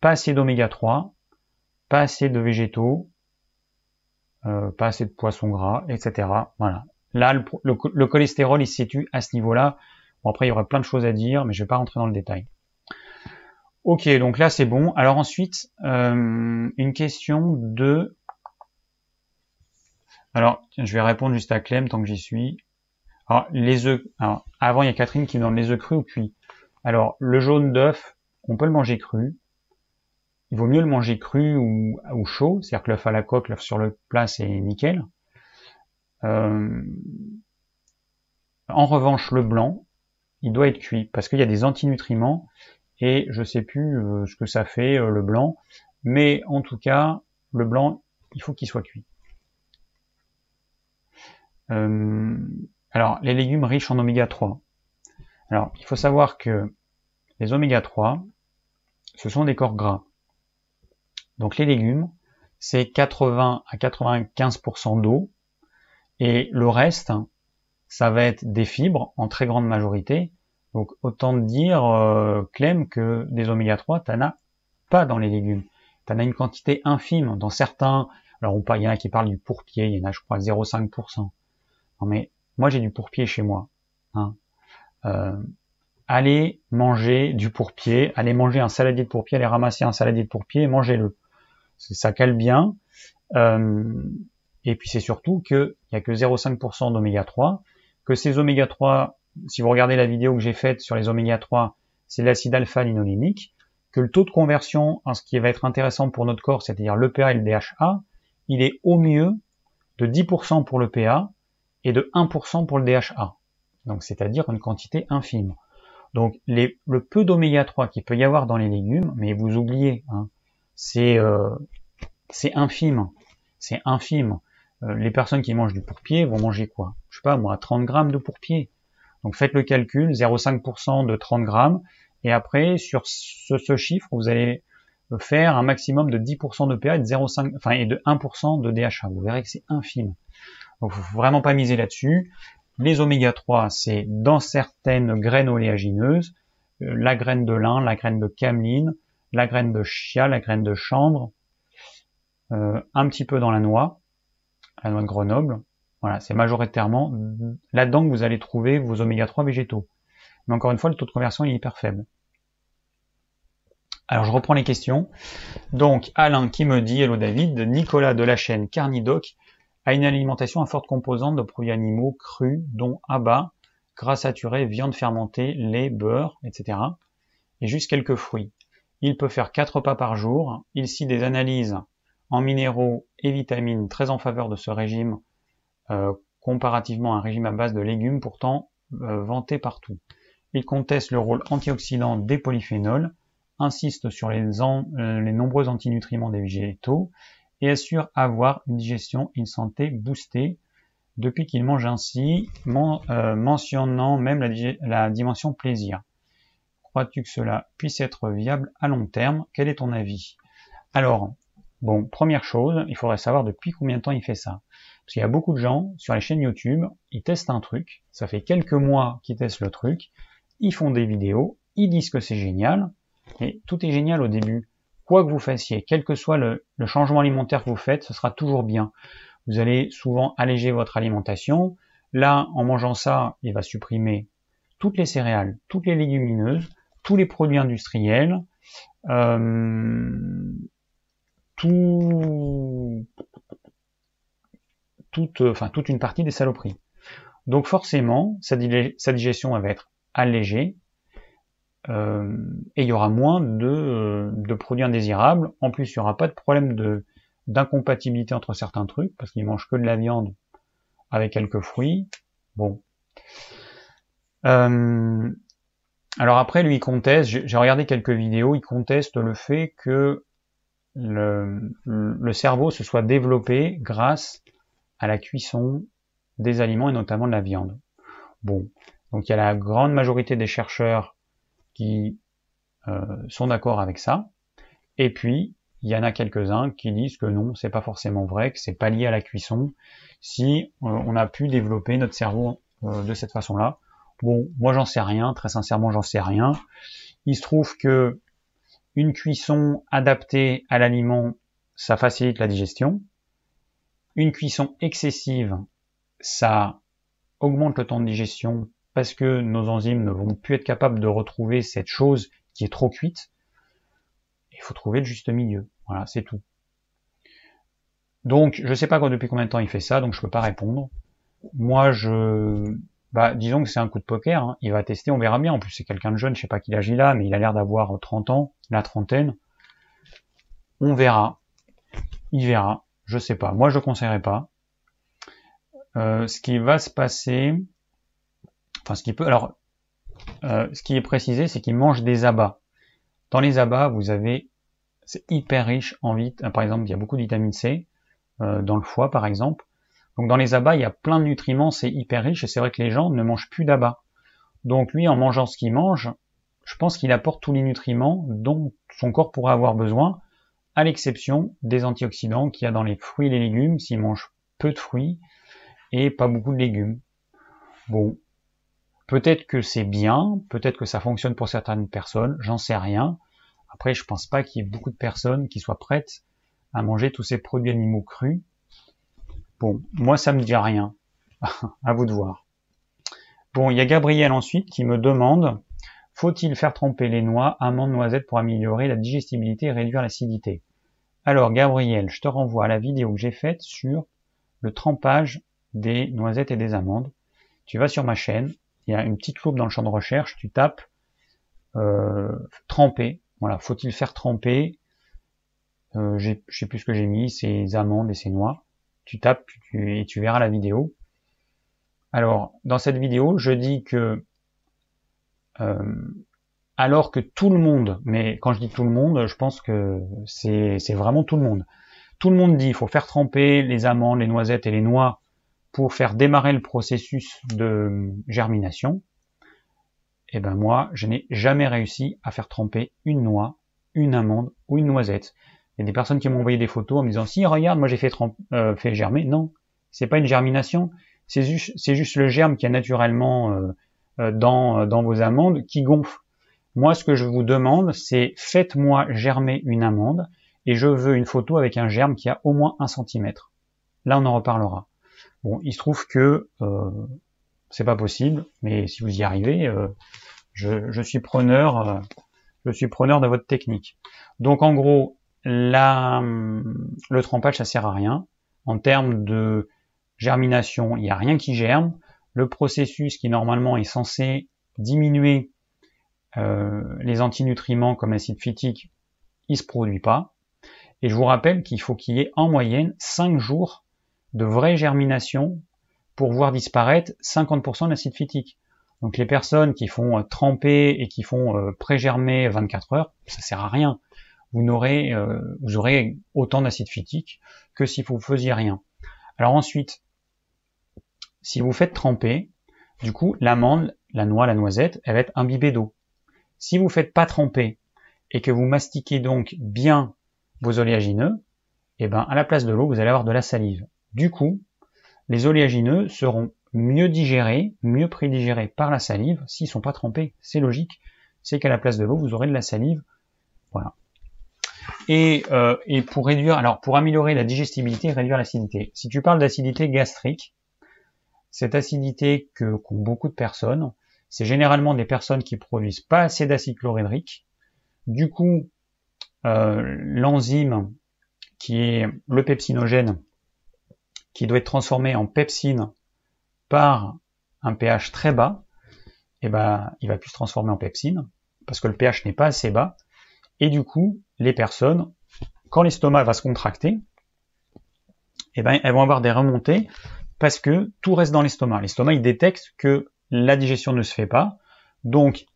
pas assez d'oméga 3, pas assez de végétaux, euh, pas assez de poissons gras, etc. Voilà. Là, le, cholestérol, il se situe à ce niveau-là. Bon, après, il y aurait plein de choses à dire, mais je vais pas rentrer dans le détail. Ok, donc là, c'est bon. Alors ensuite, euh, une question de... Alors, je vais répondre juste à Clem tant que j'y suis. Alors, les œufs. Alors, avant, il y a Catherine qui demande les œufs crus ou cuits. Alors, le jaune d'œuf, on peut le manger cru il vaut mieux le manger cru ou, chaud, c'est-à-dire que l'œuf à la coque, l'œuf sur le plat, c'est nickel. Euh, en revanche, le blanc, il doit être cuit parce qu'il y a des antinutriments et je sais plus euh, ce que ça fait euh, le blanc, mais en tout cas, le blanc, il faut qu'il soit cuit. alors, les légumes riches en oméga 3. Alors, il faut savoir que les oméga 3, ce sont des corps gras. Donc les légumes, c'est 80 à 95% d'eau et le reste, ça va être des fibres en très grande majorité. Donc autant dire, euh, Clem, que des oméga 3, t'en as pas dans les légumes. T'en as une quantité infime. Dans certains, alors il y en a qui parlent du pourpier, il y en a je crois 0,5%. Non mais moi j'ai du pourpier chez moi. Hein. Euh, allez manger du pourpier, allez manger un saladier de pourpier, allez ramasser un saladier de pourpier et mangez-le ça cale bien. Euh, et puis c'est surtout qu'il n'y a que 0,5% d'oméga 3, que ces oméga 3, si vous regardez la vidéo que j'ai faite sur les oméga 3, c'est l'acide alpha-linolénique, que le taux de conversion en ce qui va être intéressant pour notre corps, c'est-à-dire l'EPA et le DHA, il est au mieux de 10% pour l'EPA et de 1% pour le DHA. Donc c'est-à-dire une quantité infime. Donc les, le peu d'oméga 3 qu'il peut y avoir dans les légumes, mais vous oubliez, hein, c'est euh, c'est infime. C'est infime. Euh, les personnes qui mangent du pourpier vont manger quoi? Je sais pas moi, 30 grammes de pourpier. Donc faites le calcul, 0,5% de 30 grammes, et après sur ce, chiffre, vous allez faire un maximum de 10% de PA et de 0,5, enfin et de 1% de DHA. Vous verrez que c'est infime. Donc faut vraiment pas miser là-dessus. Les oméga 3, c'est dans certaines graines oléagineuses, euh, la graine de lin, la graine de cameline, la graine de chia, la graine de chanvre, euh, un petit peu dans la noix, la noix de Grenoble. Voilà, c'est majoritairement là-dedans que vous allez trouver vos oméga 3 végétaux. Mais encore une fois, le taux de conversion est hyper faible. Alors je reprends les questions. Donc Alain qui me dit Hello David, Nicolas de la chaîne Carnidoc a une alimentation à forte composante de produits animaux crus, dont abats, gras saturés, viande fermentée, lait, beurre, etc. Et juste quelques fruits. Il peut faire 4 repas par jour. Il cite des analyses en minéraux et vitamines très en faveur de ce régime euh, comparativement à un régime à base de légumes pourtant euh, vanté partout. Il conteste le rôle antioxydant des polyphénols. insiste sur les, euh, nombreux antinutriments des végétaux et assure avoir une digestion et une santé boostée depuis qu'il mange ainsi, mentionnant même la, dimension plaisir. Crois-tu que cela puisse être viable à long terme? Quel est ton avis? Alors, bon, première chose, il faudrait savoir depuis combien de temps il fait ça. Parce qu'il y a beaucoup de gens sur les chaînes YouTube, ils testent un truc, ça fait quelques mois qu'ils testent le truc, ils font des vidéos, ils disent que c'est génial, et tout est génial au début. Quoi que vous fassiez, quel que soit le changement alimentaire que vous faites, ce sera toujours bien vous allez souvent alléger votre alimentation. Là, en mangeant ça, il va supprimer toutes les céréales, toutes les légumineuses, tous les produits industriels, euh, tout, toute, enfin, toute une partie des saloperies. Donc forcément, sa, digestion va être allégée euh, et il y aura moins de, de, produits indésirables. En plus, il n'y aura pas de problème d'incompatibilité entre certains trucs, parce qu'il mange que de la viande avec quelques fruits. Bon. Euh, alors après, lui, il conteste, j'ai regardé quelques vidéos, il conteste le fait que le, cerveau se soit développé grâce à la cuisson des aliments et notamment de la viande. Bon, donc il y a la grande majorité des chercheurs qui euh, sont d'accord avec ça. Et puis, il y en a quelques-uns qui disent que non, c'est pas forcément vrai, que c'est pas lié à la cuisson, si euh, on a pu développer notre cerveau euh, de cette façon-là. Bon, moi j'en sais rien, très sincèrement j'en sais rien. Il se trouve que une cuisson adaptée à l'aliment, ça facilite la digestion. Une cuisson excessive, ça augmente le temps de digestion parce que nos enzymes ne vont plus être capables de retrouver cette chose qui est trop cuite. Il faut trouver le juste milieu. Voilà, c'est tout. Donc, je sais pas depuis combien de temps il fait ça, donc je peux pas répondre. Moi, je, bah, disons que c'est un coup de poker. Hein. Il va tester, on verra bien. En plus, c'est quelqu'un de jeune, je sais pas qui âge il a, mais il a l'air d'avoir 30 ans, la trentaine. On verra. Il verra. Je sais pas. Moi, je conseillerais pas. Euh, ce qui va se passer, enfin, ce qui peut, alors, euh, ce qui est précisé, c'est qu'il mange des abats. Dans les abats, vous avez c'est hyper riche en vitamines. Par exemple, il y a beaucoup de vitamine C euh, dans le foie, par exemple. Donc dans les abats, il y a plein de nutriments, c'est hyper riche, et c'est vrai que les gens ne mangent plus d'abats. Donc lui, en mangeant ce qu'il mange, je pense qu'il apporte tous les nutriments dont son corps pourrait avoir besoin, à l'exception des antioxydants qu'il y a dans les fruits et les légumes, s'il mange peu de fruits et pas beaucoup de légumes. Bon, peut-être que c'est bien, peut-être que ça fonctionne pour certaines personnes, j'en sais rien. Après, je pense pas qu'il y ait beaucoup de personnes qui soient prêtes à manger tous ces produits animaux crus. Bon, moi ça me dit rien. à vous de voir. Bon, il y a Gabriel ensuite qui me demande faut-il faire tremper les noix, amandes, noisettes pour améliorer la digestibilité et réduire l'acidité? Alors Gabriel, je te renvoie à la vidéo que j'ai faite sur le trempage des noisettes et des amandes. Tu vas sur ma chaîne, il y a une petite loupe dans le champ de recherche, tu tapes euh, tremper voilà, faut-il faire tremper euh, Je sais plus ce que j'ai mis, ces amandes et ces noix. Tu tapes et tu verras la vidéo. Alors, dans cette vidéo, je dis que euh, alors que tout le monde, mais quand je dis tout le monde, je pense que c'est vraiment tout le monde. Tout le monde dit qu'il faut faire tremper les amandes, les noisettes et les noix pour faire démarrer le processus de germination eh ben moi, je n'ai jamais réussi à faire tremper une noix, une amande ou une noisette. Il y a des personnes qui m'ont envoyé des photos en me disant si regarde, moi j'ai fait, euh, fait germer. Non, c'est pas une germination, c'est juste, juste le germe qui est naturellement euh, euh, dans, dans vos amandes qui gonfle. Moi, ce que je vous demande, c'est faites-moi germer une amande et je veux une photo avec un germe qui a au moins un centimètre. Là, on en reparlera. Bon, il se trouve que c'est pas possible, mais si vous y arrivez, je, suis preneur, euh, je suis preneur de votre technique. Donc en gros, la, le trempage ça sert à rien. En termes de germination, il n'y a rien qui germe. Le processus qui normalement est censé diminuer euh, les antinutriments comme l'acide phytique, il se produit pas. Et je vous rappelle qu'il faut qu'il y ait en moyenne 5 jours de vraie germination pour voir disparaître 50% de l'acide phytique. Donc les personnes qui font tremper et qui font pré-germer 24 heures, ça sert à rien. Vous n'aurez, vous aurez autant d'acide phytique que si vous faisiez rien. Alors ensuite, si vous faites tremper, du coup, l'amande, la noix, la noisette, elle va être imbibée d'eau. Si vous faites pas tremper et que vous mastiquez donc bien vos oléagineux, eh ben, à la place de l'eau, vous allez avoir de la salive. Du coup, les oléagineux seront mieux digérés, mieux prédigérés par la salive s'ils sont pas trempés. C'est logique. C'est qu'à la place de l'eau, vous aurez de la salive. Voilà. Et, euh, et pour réduire, alors pour améliorer la digestibilité réduire l'acidité. Si tu parles d'acidité gastrique, cette acidité que qu'ont beaucoup de personnes, c'est généralement des personnes qui produisent pas assez d'acide chlorhydrique. Du coup, euh, l'enzyme qui est le pepsinogène, qui doit être transformé en pepsine par un pH très bas, eh ben, il va plus se transformer en pepsine, parce que le pH n'est pas assez bas. Et du coup, les personnes, quand l'estomac va se contracter, eh ben, elles vont avoir des remontées parce que tout reste dans l'estomac. L'estomac, il détecte que la digestion ne se fait pas, donc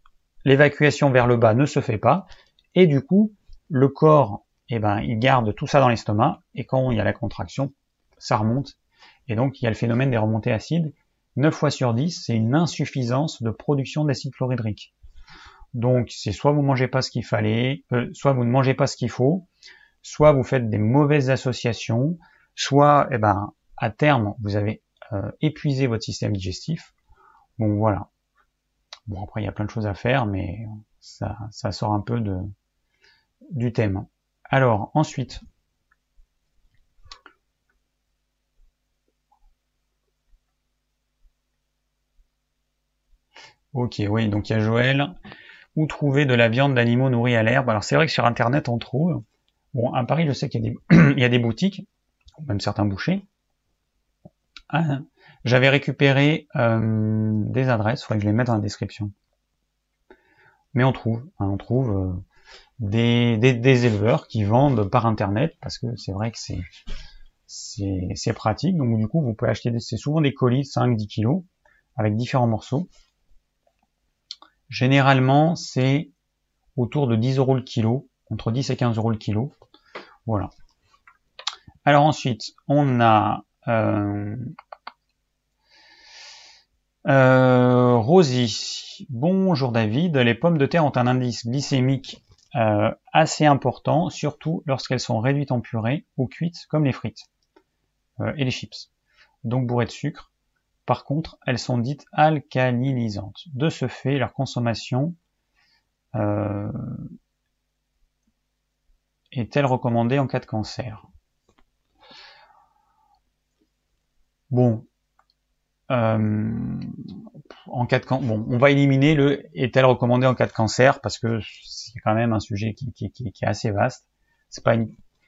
l'évacuation vers le bas ne se fait pas, et du coup, le corps, eh ben, il garde tout ça dans l'estomac, et quand il y a la contraction, ça remonte, et donc il y a le phénomène des remontées acides. 9 fois sur 10, c'est une insuffisance de production d'acide chlorhydrique. Donc c'est soit vous mangez pas ce qu'il fallait, euh, soit vous ne mangez pas ce qu'il faut, soit vous faites des mauvaises associations, soit eh ben, à terme, vous avez euh, épuisé votre système digestif. Bon, voilà. Bon, après, il y a plein de choses à faire, mais ça, ça sort un peu de, du thème. Alors, ensuite, Ok, oui, donc il y a Joël. Où trouver de la viande d'animaux nourris à l'herbe Alors c'est vrai que sur Internet on trouve. Bon, à Paris, je sais qu'il y, a des boutiques, même certains bouchers, ah, j'avais récupéré euh, des adresses, il faudrait que je les mette dans la description. Mais on trouve, hein, on trouve euh, des, éleveurs qui vendent par internet parce que c'est vrai que c'est c'est pratique. Donc du coup, vous pouvez acheter, c'est souvent des colis de 5-10 kilos avec différents morceaux. Généralement, c'est autour de 10 euros le kilo, entre 10 et 15 euros le kilo. Voilà. Alors ensuite, on a euh, euh, Rosie, bonjour David. Les pommes de terre ont un indice glycémique euh, assez important, surtout lorsqu'elles sont réduites en purée ou cuites comme les frites et les chips, donc bourrées de sucre. Par contre, elles sont dites alcalinisantes. De ce fait, leur consommation est-elle recommandée en cas de cancer? Bon, euh, en cas de bon, on va éliminer le est-elle recommandée en cas de cancer parce que c'est quand même un sujet qui, est assez vaste. C'est pas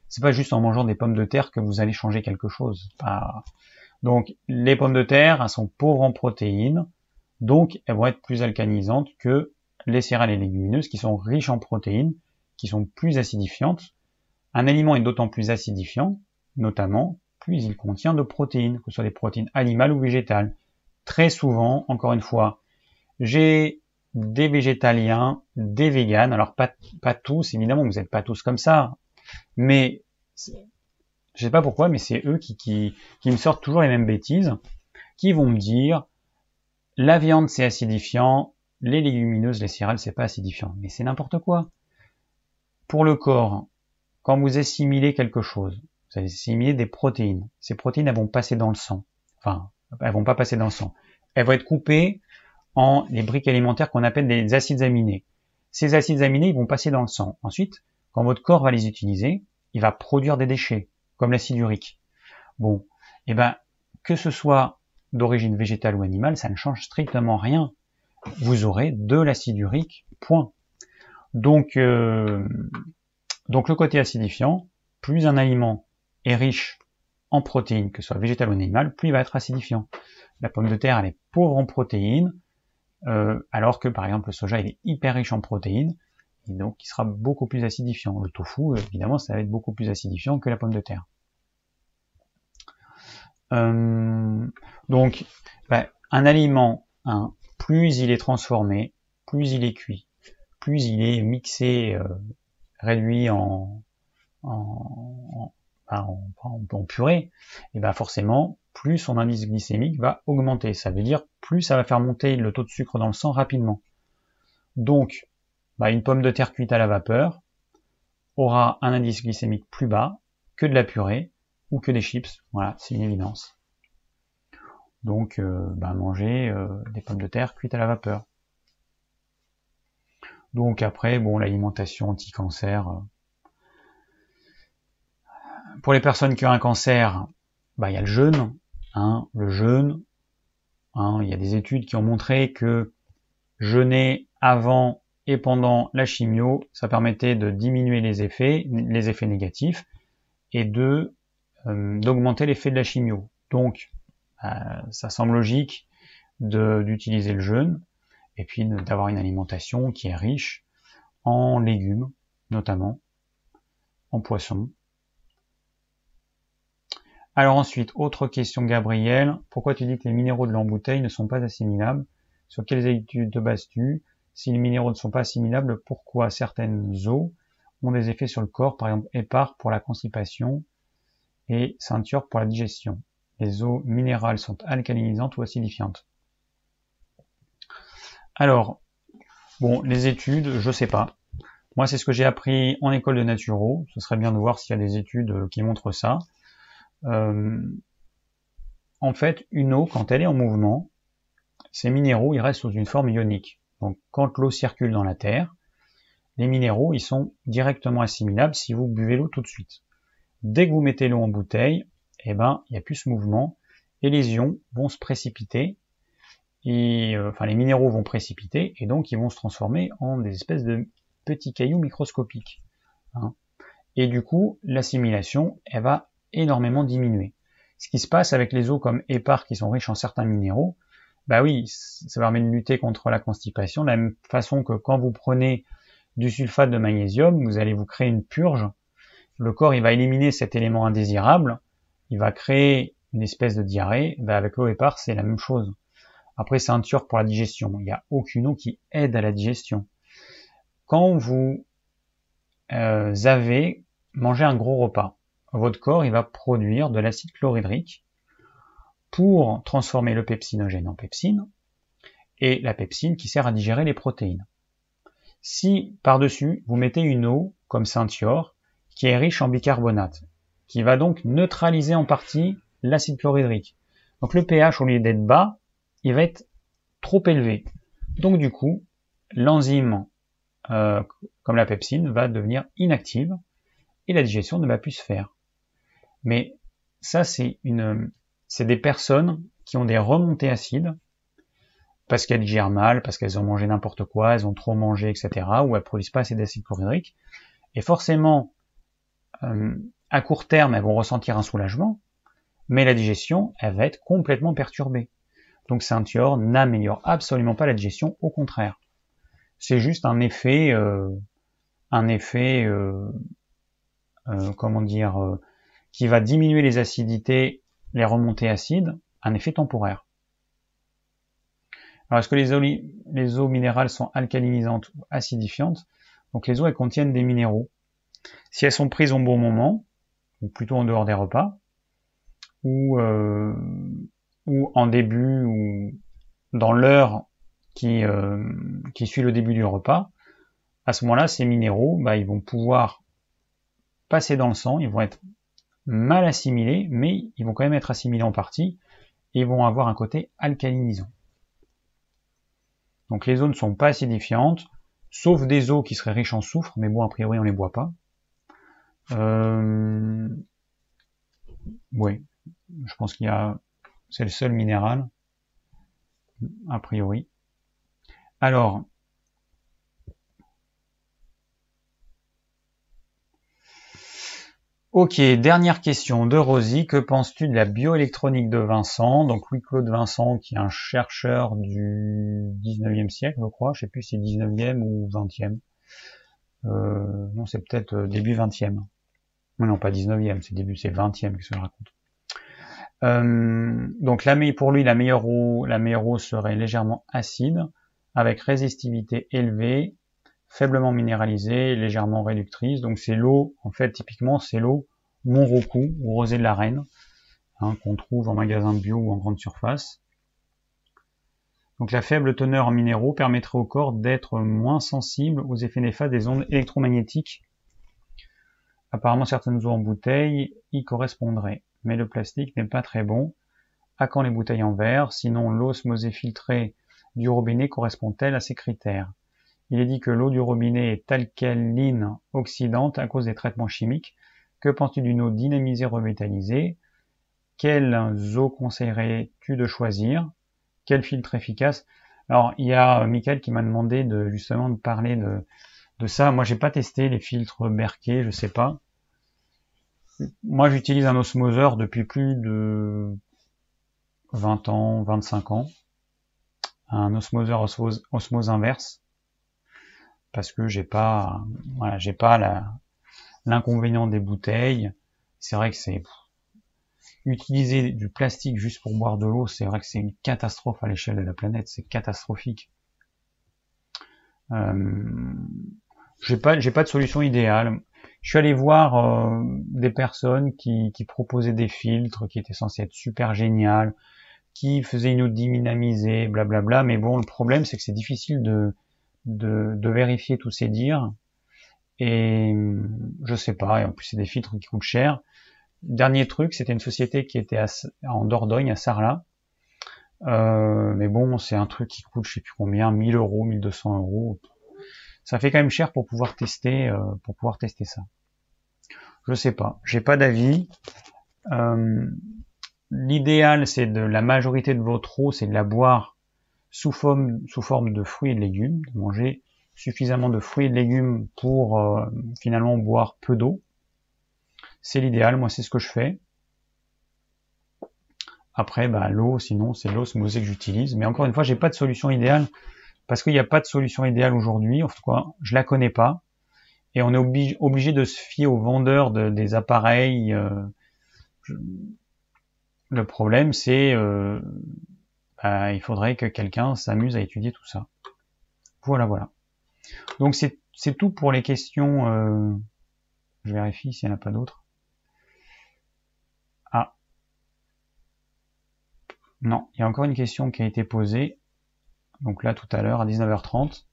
c'est pas juste en mangeant des pommes de terre que vous allez changer quelque chose. Donc les pommes de terre, sont pauvres en protéines, donc elles vont être plus alcanisantes que les céréales et légumineuses qui sont riches en protéines, qui sont plus acidifiantes. Un aliment est d'autant plus acidifiant, notamment plus il contient de protéines, que ce soit des protéines animales ou végétales. Très souvent, encore une fois, j'ai des végétaliens, des véganes, alors pas tous, évidemment, vous n'êtes pas tous comme ça, mais je sais pas pourquoi, mais c'est eux qui me sortent toujours les mêmes bêtises, qui vont me dire la viande c'est acidifiant, les légumineuses, les céréales c'est pas acidifiant. Mais c'est n'importe quoi. Pour le corps, quand vous assimilez quelque chose, vous allez assimiler des protéines. Ces protéines, elles vont passer dans le sang. Enfin, elles vont pas passer dans le sang. Elles vont être coupées en les briques alimentaires qu'on appelle des acides aminés. Ces acides aminés, ils vont passer dans le sang. Ensuite, quand votre corps va les utiliser, il va produire des déchets, comme l'acide urique. Bon, eh ben, que ce soit d'origine végétale ou animale, ça ne change strictement rien. Vous aurez de l'acide urique, point. Donc, euh, donc le côté acidifiant, plus un aliment est riche en protéines, que ce soit végétal ou animal, plus il va être acidifiant. La pomme de terre, elle est pauvre en protéines, euh, alors que par exemple le soja, il est hyper riche en protéines, et donc il sera beaucoup plus acidifiant. Le tofu, évidemment, ça va être beaucoup plus acidifiant que la pomme de terre. Euh, donc, ben, un aliment, un plus il est transformé, plus il est cuit, plus il est mixé, euh, réduit en, en, en, purée, et ben forcément, plus son indice glycémique va augmenter. Ça veut dire plus ça va faire monter le taux de sucre dans le sang rapidement. Donc, bah, une pomme de terre cuite à la vapeur aura un indice glycémique plus bas que de la purée ou que des chips. Voilà, c'est une évidence. Donc, euh, bah, manger euh, des pommes de terre cuites à la vapeur. Donc après, bon, l'alimentation anti-cancer. Euh, pour les personnes qui ont un cancer, bah, il y a le jeûne. Hein, le jeûne. Hein, il y a des études qui ont montré que jeûner avant et pendant la chimio, ça permettait de diminuer les effets, les effets négatifs, et de euh, d'augmenter l'effet de la chimio. Donc, euh, ça semble logique d'utiliser le jeûne et puis d'avoir une alimentation qui est riche en légumes, notamment en poissons. Alors ensuite, autre question Gabriel, pourquoi tu dis que les minéraux de l'embouteille ne sont pas assimilables? Sur quelles études te bases-tu? Si les minéraux ne sont pas assimilables, pourquoi certaines eaux ont des effets sur le corps, par exemple épars pour la constipation et ceinture pour la digestion? Les eaux minérales sont alcalinisantes ou acidifiantes? Alors, bon, les études, je sais pas. Moi, c'est ce que j'ai appris en école de naturo. Ce serait bien de voir s'il y a des études qui montrent ça. Euh, en fait, une eau, quand elle est en mouvement, ces minéraux, ils restent sous une forme ionique. Donc, quand l'eau circule dans la Terre, les minéraux, ils sont directement assimilables si vous buvez l'eau tout de suite. Dès que vous mettez l'eau en bouteille, eh ben, il n'y a plus ce mouvement et les ions vont se précipiter euh, enfin les minéraux vont précipiter et donc ils vont se transformer en des espèces de petits cailloux microscopiques. Hein. Et du coup, l'assimilation, elle va énormément diminuer. Ce qui se passe avec les eaux comme épars qui sont riches en certains minéraux, bah oui, ça permet de lutter contre la constipation, de la même façon que quand vous prenez du sulfate de magnésium, vous allez vous créer une purge. Le corps, il va éliminer cet élément indésirable, il va créer une espèce de diarrhée. Bah avec l'eau épars, c'est la même chose. Après, c'est un pour la digestion. Il n'y a aucune eau qui aide à la digestion. Quand vous euh, avez mangé un gros repas, votre corps il va produire de l'acide chlorhydrique pour transformer le pepsinogène en pepsine et la pepsine qui sert à digérer les protéines. Si par-dessus vous mettez une eau comme Ceinture qui est riche en bicarbonate, qui va donc neutraliser en partie l'acide chlorhydrique. Donc le pH au lieu d'être bas, il va être trop élevé. Donc du coup, l'enzyme, euh, comme la pepsine, va devenir inactive et la digestion ne va plus se faire. Mais ça, c'est une, c'est des personnes qui ont des remontées acides parce qu'elles digèrent mal, parce qu'elles ont mangé n'importe quoi, elles ont trop mangé, etc., ou elles produisent pas assez d'acide chlorhydrique. Et forcément, euh, à court terme, elles vont ressentir un soulagement, mais la digestion, elle va être complètement perturbée. Donc Ceinture n'améliore absolument pas la digestion, au contraire. C'est juste un effet, euh, un effet, euh, comment dire, qui va diminuer les acidités, les remontées acides, un effet temporaire. Alors est-ce que les eaux, les eaux minérales sont alcalinisantes ou acidifiantes? Donc les eaux elles contiennent des minéraux. Si elles sont prises au bon moment, ou plutôt en dehors des repas, ou ou en début ou dans l'heure qui, euh, qui suit le début du repas, à ce moment-là, ces minéraux, bah, ils vont pouvoir passer dans le sang, ils vont être mal assimilés, mais ils vont quand même être assimilés en partie, et vont avoir un côté alcalinisant. Donc les eaux ne sont pas acidifiantes, sauf des eaux qui seraient riches en soufre, mais bon, a priori, on les boit pas. Euh... Oui, je pense qu'il y a c'est le seul minéral, a priori. Alors, Ok, dernière question de Rosie. Que penses-tu de la bioélectronique de Vincent? Donc Louis-Claude Vincent, qui est un chercheur du 19e siècle, je crois. Je sais plus si c'est 19e ou 20e. Euh, non, c'est peut-être euh, début 20e. Non, pas 19e, c'est début, c'est 20e que je raconte. Euh, donc la, pour lui, la meilleure eau, la meilleure eau serait légèrement acide, avec résistivité élevée, faiblement minéralisée, légèrement réductrice. Donc c'est l'eau, en fait, typiquement, c'est l'eau Montroku ou rosée de la Reine, hein, qu'on trouve en magasin bio ou en grande surface. Donc la faible teneur en minéraux permettrait au corps d'être moins sensible aux effets néfastes des ondes électromagnétiques. Apparemment certaines eaux en bouteille y correspondraient, mais le plastique n'est pas très bon. À quand les bouteilles en verre? Sinon l'osmose filtrée du robinet correspond-elle à ces critères? Il est dit que l'eau du robinet est alcaline oxydante à cause des traitements chimiques. Que penses-tu d'une eau dynamisée revitalisée Quelle eau conseillerais-tu de choisir? Quel filtre efficace? Alors, il y a Michael qui m'a demandé de justement de parler de, de ça. Moi, j'ai pas testé les filtres Berkey, je sais pas. Moi, j'utilise un osmoseur depuis plus de 20 ans, 25 ans un osmoseur osmose, inverse parce que j'ai pas voilà j'ai pas l'inconvénient des bouteilles. C'est vrai que c'est utiliser du plastique juste pour boire de l'eau c'est vrai que c'est une catastrophe à l'échelle de la planète c'est catastrophique. Euh, j'ai pas j'ai pas de solution idéale. Je suis allé voir euh, des personnes qui, qui proposaient des filtres qui étaient censés être super génial qui faisait une eau dynamisée, blablabla. Mais bon, le problème, c'est que c'est difficile de, de, vérifier tous ces dires. Et je sais pas, et en plus c'est des filtres qui coûtent cher. Dernier truc, c'était une société qui était en Dordogne, à Sarlat. Euh, mais bon, c'est un truc qui coûte je sais plus combien, 1000 euros, 1200 euros. Ça fait quand même cher pour pouvoir tester, euh, pour pouvoir tester ça. Je sais pas, j'ai pas d'avis. Euh, L'idéal, c'est de la majorité de votre eau, c'est de la boire sous forme, sous forme de fruits et de légumes, de manger suffisamment de fruits et de légumes pour euh, finalement boire peu d'eau. C'est l'idéal, moi c'est ce que je fais. Après, bah, l'eau, sinon c'est l'eau que j'utilise. Mais encore une fois, j'ai pas de solution idéale parce qu'il n'y a pas de solution idéale aujourd'hui. En tout cas, je la connais pas. Et on est obligé, de se fier aux vendeurs des appareils. Euh, le problème, c'est euh, bah, il faudrait que quelqu'un s'amuse à étudier tout ça. Voilà, voilà. Donc c'est tout pour les questions. Euh, je vérifie s'il n'y en a pas d'autres. Ah. Non, il y a encore une question qui a été posée. Donc là, tout à l'heure, à 19h30.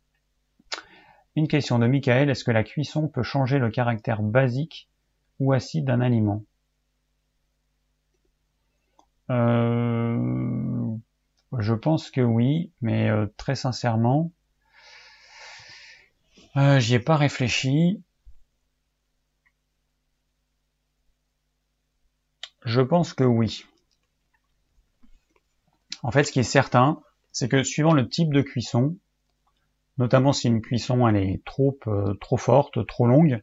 Une question de Michael. Est-ce que la cuisson peut changer le caractère basique ou acide d'un aliment? Euh, je pense que oui, mais euh, très sincèrement, euh, j'y ai pas réfléchi. Je pense que oui. En fait, ce qui est certain, c'est que suivant le type de cuisson, notamment si une cuisson elle est trop trop forte, trop longue,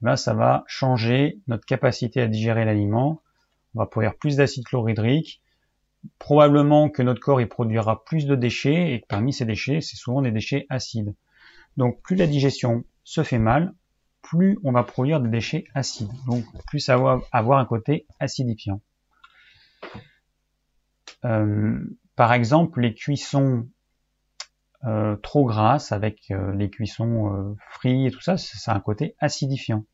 ben ça va changer notre capacité à digérer l'aliment on va produire plus d'acide chlorhydrique, probablement que notre corps il produira plus de déchets et parmi ces déchets, c'est souvent des déchets acides. Donc plus la digestion se fait mal, plus on va produire des déchets acides. Donc plus ça va avoir un côté acidifiant. Euh, par exemple, les cuissons euh, trop grasses avec euh, les cuissons frites et tout ça, ça a un côté acidifiant.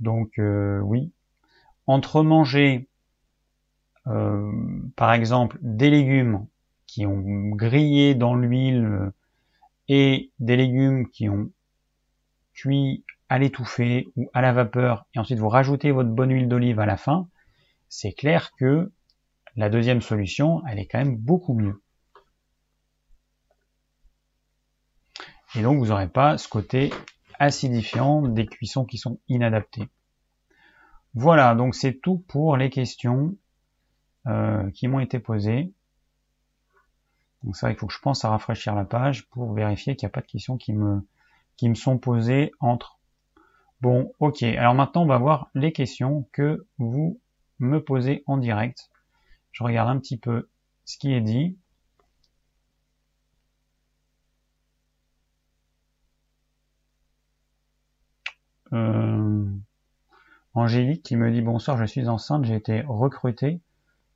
Donc oui, entre manger, euh, par exemple, des légumes qui ont grillé dans l'huile et des légumes qui ont cuit à l'étouffée ou à la vapeur, et ensuite vous rajoutez votre bonne huile d'olive à la fin, c'est clair que la deuxième solution, elle est quand même beaucoup mieux. Et donc vous n'aurez pas ce côté acidifiant des cuissons qui sont inadaptées. Voilà, donc c'est tout pour les questions euh, qui m'ont été posées. Donc ça, il faut que je pense à rafraîchir la page pour vérifier qu'il n'y a pas de questions qui me, qui me sont posées entre. Bon, ok. Alors maintenant, on va voir les questions que vous me posez en direct. Je regarde un petit peu ce qui est dit. Euh, Angélique qui me dit bonsoir, je suis enceinte, j'ai été recrutée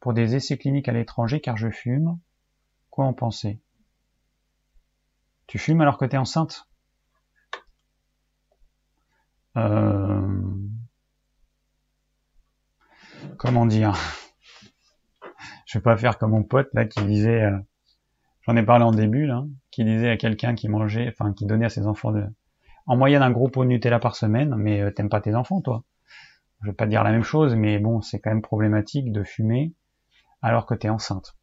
pour des essais cliniques à l'étranger car je fume. Quoi en penser? Tu fumes alors que tu es enceinte? Euh... Comment dire? Je vais pas faire comme mon pote là qui disait, euh, j'en ai parlé en début là, qui disait à quelqu'un qui mangeait, enfin qui donnait à ses enfants de, en moyenne un gros pot de Nutella par semaine, mais euh, t'aimes pas tes enfants toi. Je vais pas dire la même chose, mais bon, c'est quand même problématique de fumer alors que tu es enceinte.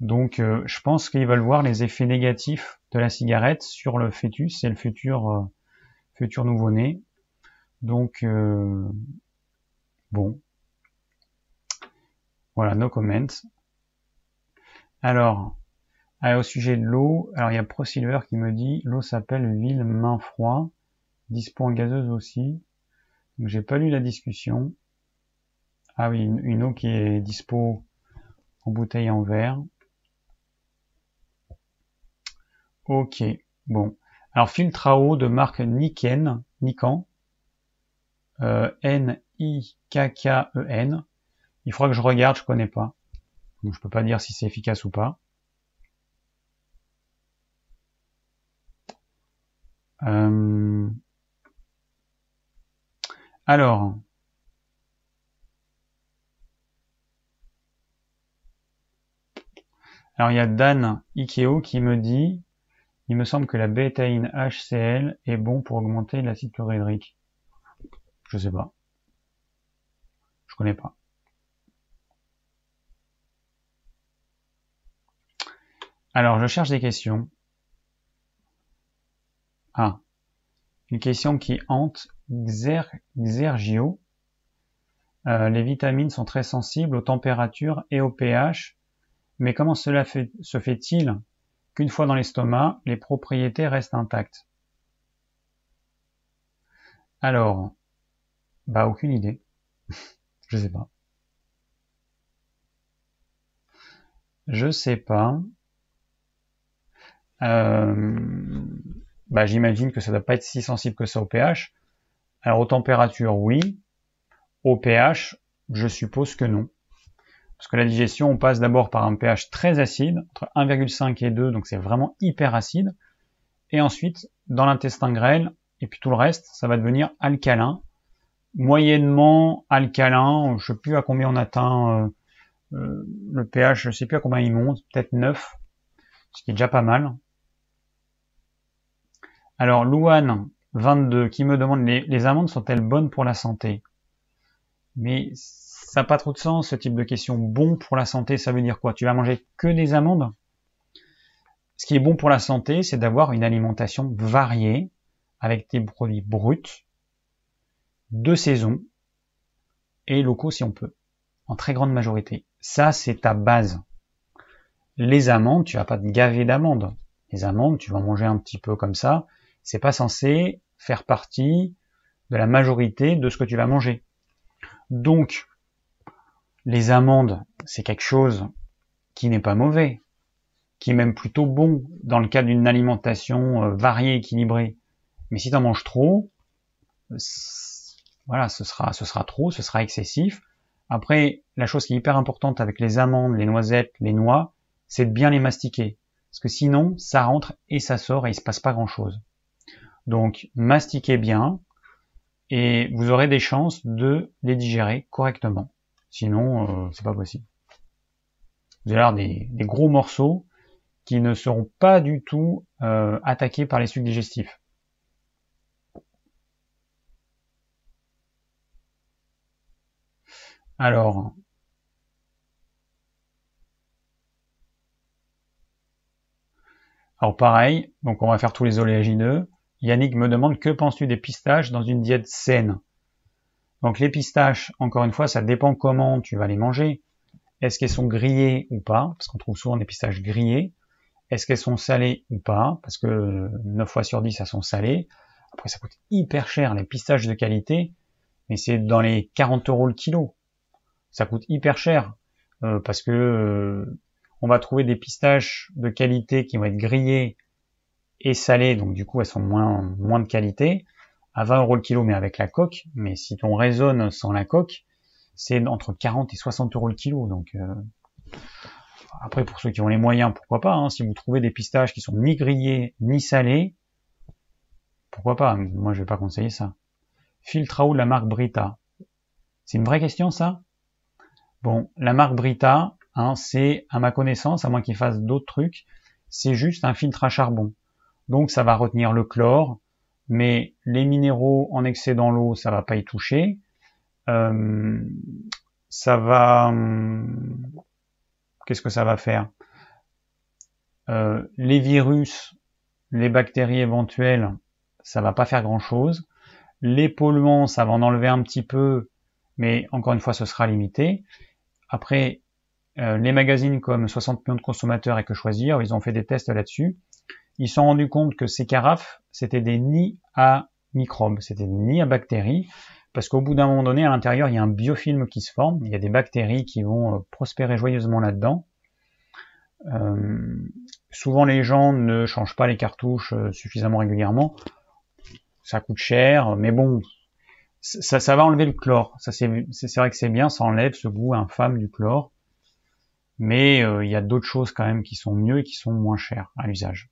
Donc euh, je pense qu'ils veulent voir les effets négatifs de la cigarette sur le fœtus et le futur euh, futur nouveau-né. Donc euh, bon. Voilà, no comment. Alors, au sujet de l'eau, alors il y a ProSilver qui me dit l'eau s'appelle ville main froid, dispo en gazeuse aussi. Donc j'ai pas lu la discussion. Ah oui, une eau qui est dispo en bouteille en verre. Ok, bon. Alors filtre à eau de marque Niken, Nikan, euh, N-I-K-K-E-N. Il faudra que je regarde, je connais pas. Donc je peux pas dire si c'est efficace ou pas. Euh, alors, Alors il y a Dan Ikeo qui me dit il me semble que la bétaïne HCl est bon pour augmenter l'acide chlorhydrique. Je sais pas. Je connais pas. Alors je cherche des questions. Ah. Une question qui hante Xergio. Euh, les vitamines sont très sensibles aux températures et au pH mais comment cela se fait-il qu'une fois dans l'estomac, les propriétés restent intactes? Alors, bah aucune idée. Je sais pas. Je sais pas. Euh, bah j'imagine que ça doit pas être si sensible que ça au pH. Alors aux températures, oui. Au pH, je suppose que non. Parce que la digestion, on passe d'abord par un pH très acide, entre 1,5 et 2, donc c'est vraiment hyper acide. Et ensuite, dans l'intestin grêle, et puis tout le reste, ça va devenir alcalin. Moyennement alcalin, je sais plus à combien on atteint euh, euh, le pH, je sais plus à combien il monte, peut-être 9, ce qui est déjà pas mal. Alors, Louane, 22, qui me demande les, les amandes sont-elles bonnes pour la santé? Mais ça n'a pas trop de sens, ce type de question. Bon pour la santé, ça veut dire quoi? Tu vas manger que des amandes? Ce qui est bon pour la santé, c'est d'avoir une alimentation variée, avec des produits bruts, de saison, et locaux si on peut, en très grande majorité. Ça, c'est ta base. Les amandes, tu vas pas te gaver d'amandes. Les amandes, tu vas manger un petit peu comme ça. C'est pas censé faire partie de la majorité de ce que tu vas manger. Donc, les amandes, c'est quelque chose qui n'est pas mauvais, qui est même plutôt bon dans le cas d'une alimentation euh, variée, équilibrée. Mais si tu en manges trop, voilà, ce sera, ce sera trop, ce sera excessif. Après, la chose qui est hyper importante avec les amandes, les noisettes, les noix, c'est de bien les mastiquer. Parce que sinon, ça rentre et ça sort et il se passe pas grand chose. Donc, mastiquez bien et vous aurez des chances de les digérer correctement. Sinon, euh, c'est pas possible. Vous allez avoir des, gros morceaux qui ne seront pas du tout euh, attaqués par les sucs digestifs. Alors, alors pareil, donc on va faire tous les oléagineux. Yannick me demande que penses-tu des pistaches dans une diète saine? Donc les pistaches, encore une fois, ça dépend comment tu vas les manger. Est-ce qu'elles sont grillées ou pas? Parce qu'on trouve souvent des pistaches grillées. Est-ce qu'elles sont salées ou pas? Parce que 9 fois sur 10, elles sont salées. Après, ça coûte hyper cher, les pistaches de qualité, mais c'est dans les 40 euros le kilo. Ça coûte hyper cher, euh, parce que euh, on va trouver des pistaches de qualité qui vont être grillées et salées, donc du coup elles sont moins, moins de qualité à 20 euros le kilo, mais avec la coque. Mais si ton raisonne sans la coque, c'est entre 40 et 60 euros le kilo. Donc euh, après, pour ceux qui ont les moyens, pourquoi pas. Hein, si vous trouvez des pistaches qui sont ni grillés ni salés, pourquoi pas. Moi, je vais pas conseiller ça. Filtre à eau de la marque Brita. C'est une vraie question, ça? Bon, la marque Brita, hein, c'est, à ma connaissance, à moins qu'ils fassent d'autres trucs, c'est juste un filtre à charbon. Donc, ça va retenir le chlore, mais les minéraux en excès dans l'eau, ça va pas y toucher. Euh, ça va, hum, qu'est-ce que ça va faire? Euh, Les virus, les bactéries éventuelles, ça va pas faire grand-chose. Les polluants, ça va en enlever un petit peu, mais encore une fois, ce sera limité. Après, euh, les magazines comme 60 millions de consommateurs et que choisir, ils ont fait des tests là-dessus. Ils se sont rendus compte que ces carafes, c'était des nids à microbes, c'était des nids à bactéries, parce qu'au bout d'un moment donné, à l'intérieur, il y a un biofilm qui se forme, il y a des bactéries qui vont euh, prospérer joyeusement là-dedans. Euh, souvent, les gens ne changent pas les cartouches euh, suffisamment régulièrement. Ça coûte cher, mais bon, ça, va enlever le chlore. Ça, c'est vrai que c'est bien, ça enlève ce goût infâme du chlore. Mais il y a d'autres choses quand même qui sont mieux et qui sont moins chères à l'usage.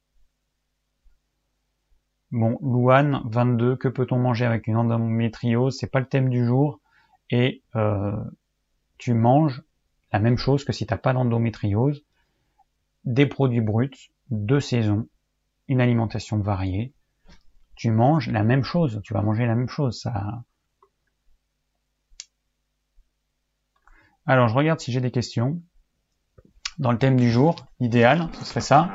Bon, Louane, 22, que peut-on manger avec une endométriose? C'est pas le thème du jour. Et euh, tu manges la même chose que si t'as pas d'endométriose. Des produits bruts, de saison, une alimentation variée. Tu manges la même chose, tu vas manger la même chose. Ça... Alors, je regarde si j'ai des questions. Dans le thème du jour, idéal, ce serait ça.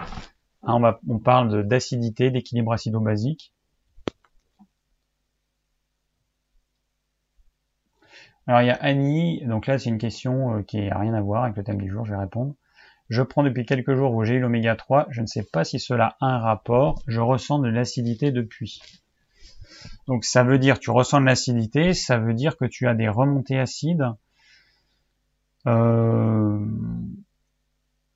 Hein, on, parle d'acidité, d'équilibre acido-basique. Alors il y a Annie, donc là c'est une question euh, qui n'a rien à voir avec le thème du jour, je vais répondre. Je prends depuis quelques jours où j'ai eu l'oméga 3, je ne sais pas si cela a un rapport, je ressens de l'acidité depuis. Donc ça veut dire, tu ressens de l'acidité, ça veut dire que tu as des remontées acides. Euh,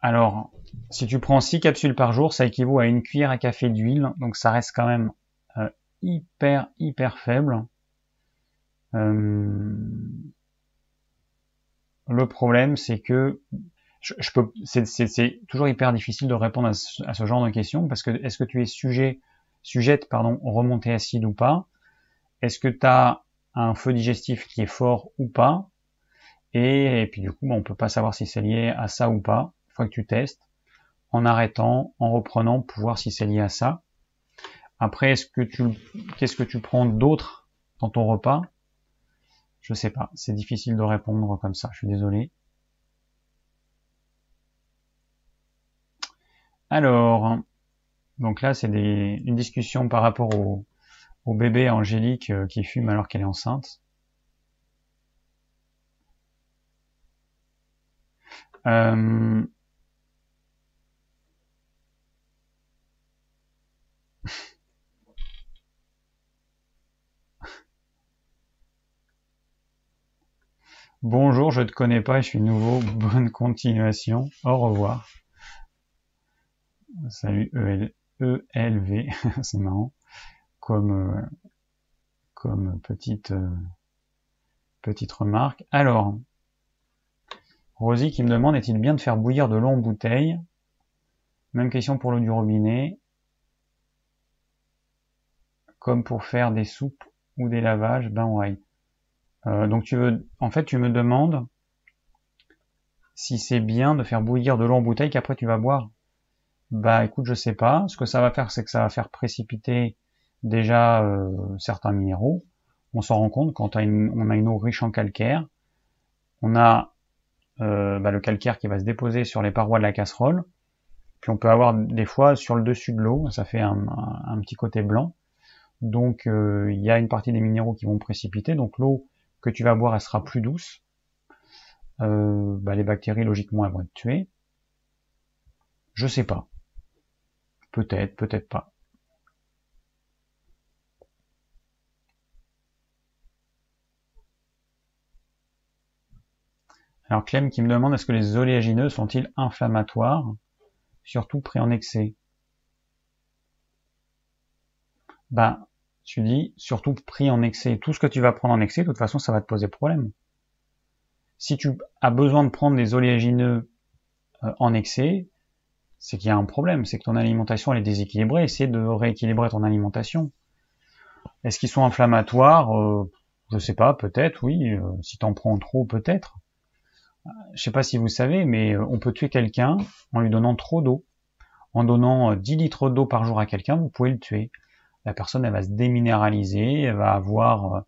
alors, si tu prends 6 capsules par jour, ça équivaut à une cuillère à café d'huile, donc ça reste quand même euh, hyper hyper faible. Euh, le problème, c'est que je, peux, c'est toujours hyper difficile de répondre à ce, genre de questions parce que est-ce que tu es sujet, sujette, pardon, remontée acide ou pas? Est-ce que tu as un feu digestif qui est fort ou pas? Et, puis du coup, on peut pas savoir si c'est lié à ça ou pas. Une fois que tu testes, en arrêtant, en reprenant pour voir si c'est lié à ça. Après, est-ce que tu, qu'est-ce que tu prends d'autre dans ton repas? Je sais pas, c'est difficile de répondre comme ça. Je suis désolé. Alors, donc là, c'est une discussion par rapport au, bébé Angélique euh, qui fume alors qu'elle est enceinte. Euh, Bonjour, je te connais pas, je suis nouveau. Bonne continuation. Au revoir. Salut EL, ELV, c'est marrant. Comme euh, comme petite euh, petite remarque. Alors, Rosie qui me demande est-il bien de faire bouillir de l'eau en bouteille? Même question pour l'eau du robinet. Comme pour faire des soupes ou des lavages, ben ouais. Euh, donc tu veux, en fait, tu me demandes si c'est bien de faire bouillir de l'eau en bouteille qu'après tu vas boire. Bah écoute, je sais pas. Ce que ça va faire, c'est que ça va faire précipiter déjà euh, certains minéraux. On s'en rend compte quand on a une eau riche en calcaire. On a euh, bah, le calcaire qui va se déposer sur les parois de la casserole. Puis on peut avoir des fois sur le dessus de l'eau, ça fait un, un, petit côté blanc. Donc il y a une partie des minéraux qui vont précipiter. Donc l'eau que tu vas boire, elle sera plus douce. Euh, bah, les bactéries, logiquement, elles vont être tuées. Je sais pas. Peut-être, peut-être pas. Alors Clem qui me demande est-ce que les oléagineux sont-ils inflammatoires, surtout pris en excès? Ben, tu dis surtout pris en excès. Tout ce que tu vas prendre en excès, de toute façon, ça va te poser problème. Si tu as besoin de prendre des oléagineux euh, en excès, c'est qu'il y a un problème, c'est que ton alimentation elle est déséquilibrée, essaie de rééquilibrer ton alimentation. Est-ce qu'ils sont inflammatoires? Euh, Je sais pas, peut-être, oui. Euh, si t'en prends trop, peut-être. Je sais pas si vous savez, mais on peut tuer quelqu'un en lui donnant trop d'eau. En donnant 10 litres d'eau par jour à quelqu'un, vous pouvez le tuer. La personne, elle va se déminéraliser, elle va avoir,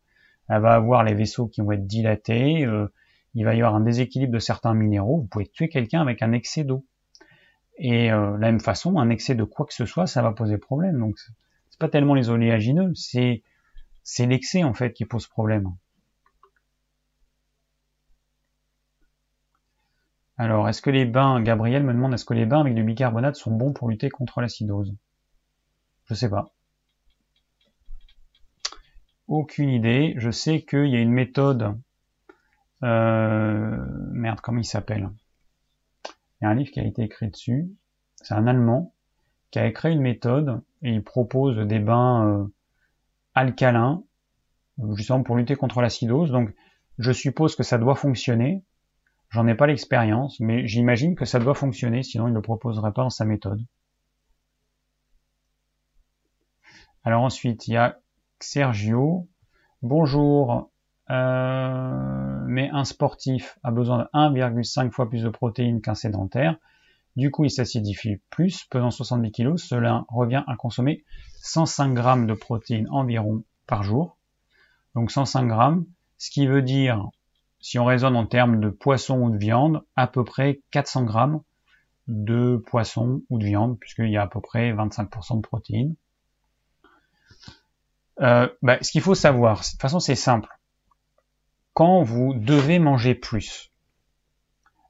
elle va avoir les vaisseaux qui vont être dilatés, il va y avoir un déséquilibre de certains minéraux. Vous pouvez tuer quelqu'un avec un excès d'eau. Et euh, de la même façon, un excès de quoi que ce soit, ça va poser problème. Donc c'est pas tellement les oléagineux, c'est c'est l'excès en fait qui pose problème. Alors, est-ce que les bains, Gabriel me demande, est-ce que les bains avec du bicarbonate sont bons pour lutter contre l'acidose? Je sais pas. Aucune idée. Je sais qu'il y a une méthode. Euh, merde, comment il s'appelle? Il y a un livre qui a été écrit dessus. C'est un Allemand qui a créé une méthode et il propose des bains euh, alcalins, justement pour lutter contre l'acidose. Donc, je suppose que ça doit fonctionner. J'en ai pas l'expérience, mais j'imagine que ça doit fonctionner, sinon il ne le proposerait pas dans sa méthode. Alors ensuite, il y a Sergio. Bonjour, euh, mais un sportif a besoin de 1,5 fois plus de protéines qu'un sédentaire. Du coup, il s'acidifie plus, pesant 70 kg. Cela revient à consommer 105 grammes de protéines environ par jour. Donc 105 grammes, ce qui veut dire, si on raisonne en termes de poisson ou de viande, à peu près 400 grammes de poisson ou de viande, puisqu'il y a à peu près 25% de protéines. Euh, bah, ce qu'il faut savoir, de toute façon c'est simple, quand vous devez manger plus,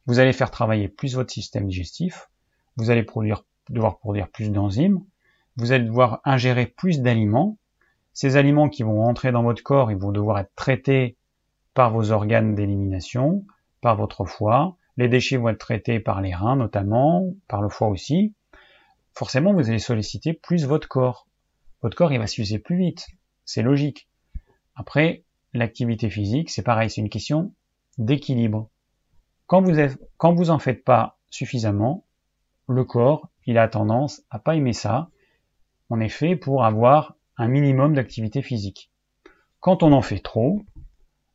vous allez faire travailler plus votre système digestif, vous allez produire, devoir produire plus d'enzymes, vous allez devoir ingérer plus d'aliments. Ces aliments qui vont rentrer dans votre corps, ils vont devoir être traités par vos organes d'élimination, par votre foie. Les déchets vont être traités par les reins notamment, par le foie aussi. Forcément, vous allez solliciter plus votre corps. Votre corps, il va s'user plus vite. C'est logique. Après, l'activité physique, c'est pareil, c'est une question d'équilibre. Quand vous, en faites pas suffisamment, le corps, il a tendance à pas aimer ça. On est fait pour avoir un minimum d'activité physique. Quand on en fait trop,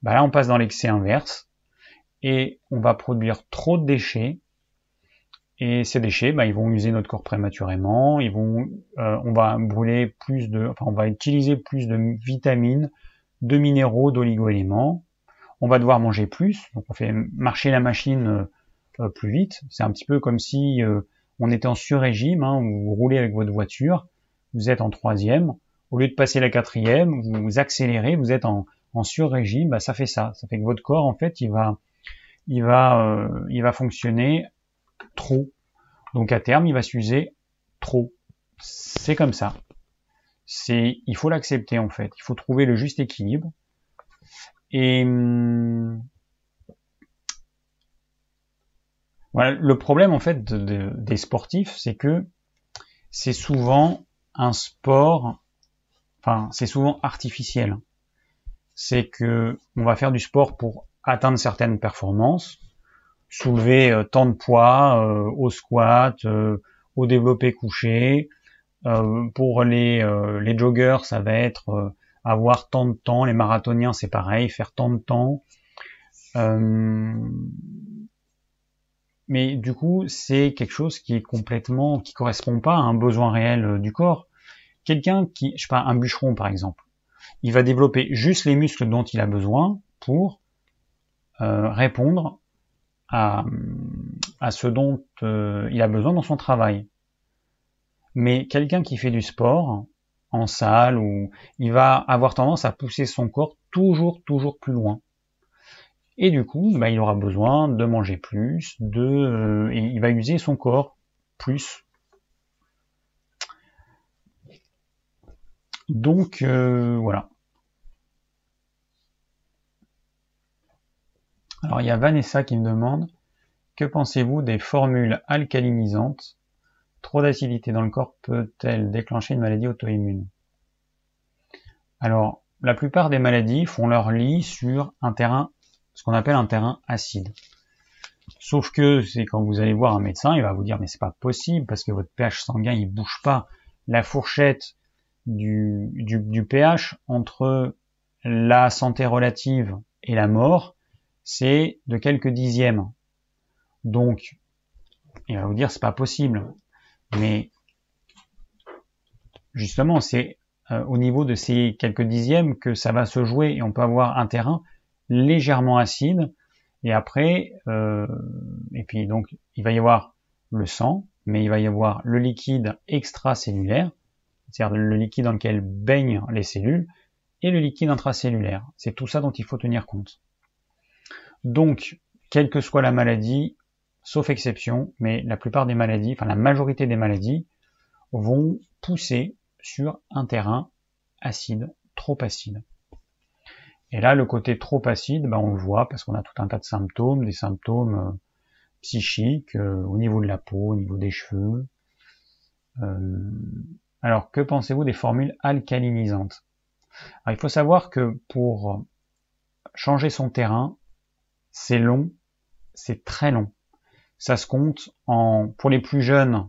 bah là on passe dans l'excès inverse et on va produire trop de déchets et ces déchets, bah, ils vont user notre corps prématurément, ils vont, euh, on va brûler plus de, enfin on va utiliser plus de vitamines, de minéraux, d'oligo-éléments. On va devoir manger plus, donc on fait marcher la machine euh, euh, plus vite. C'est un petit peu comme si euh, on était en sur-régime, hein, vous roulez avec votre voiture, vous êtes en troisième, au lieu de passer la quatrième, vous accélérez, vous êtes en, en sur-régime, bah, ça fait ça. Ça fait que votre corps, en fait, il va, il va, il va fonctionner trop. Donc à terme, il va s'user trop. C'est comme ça c'est il faut l'accepter en fait. Il faut trouver le juste équilibre. Et hum, voilà, le problème en fait des sportifs, c'est que c'est souvent un sport, enfin c'est souvent artificiel. C'est que on va faire du sport pour atteindre certaines performances, soulever euh, tant de poids euh, au squat, euh, au développé couché, pour les, joggers, ça va être avoir tant de temps. Les marathoniens, c'est pareil, faire tant de temps. mais du coup, c'est quelque chose qui est complètement, qui correspond pas à un besoin réel du corps. Quelqu'un qui, je sais pas, un bûcheron par exemple, il va développer juste les muscles dont il a besoin pour répondre à, ce dont il a besoin dans son travail. Mais quelqu'un qui fait du sport en salle ou il va avoir tendance à pousser son corps toujours toujours plus loin. Et du coup, bah, il aura besoin de manger plus, de, euh, il va user son corps plus. Donc euh, voilà. Alors il y a Vanessa qui me demande que pensez-vous des formules alcalinisantes? Trop d'acidité dans le corps peut-elle déclencher une maladie auto-immune? Alors, la plupart des maladies font leur lit sur un terrain ce qu'on appelle un terrain acide. Sauf que c'est quand vous allez voir un médecin, il va vous dire mais c'est pas possible parce que votre pH sanguin il bouge pas. La fourchette du, du, du pH entre la santé relative et la mort, c'est de quelques dixièmes. Donc, il va vous dire c'est pas possible. Mais justement, c'est euh, au niveau de ces quelques dixièmes que ça va se jouer et on peut avoir un terrain légèrement acide et après euh, et puis donc il va y avoir le sang mais il va y avoir le liquide extracellulaire c'est-à-dire le liquide dans lequel baignent les cellules et le liquide intracellulaire c'est tout ça dont il faut tenir compte donc quelle que soit la maladie sauf exception mais la plupart des maladies enfin la majorité des maladies vont pousser sur un terrain acide, trop acide. Et là, le côté trop acide, ben, on le voit parce qu'on a tout un tas de symptômes, des symptômes euh, psychiques euh, au niveau de la peau, au niveau des cheveux. Euh, alors, que pensez-vous des formules alcalinisantes? Il faut savoir que pour changer son terrain, c'est long, c'est très long. Ça se compte en, pour les plus jeunes,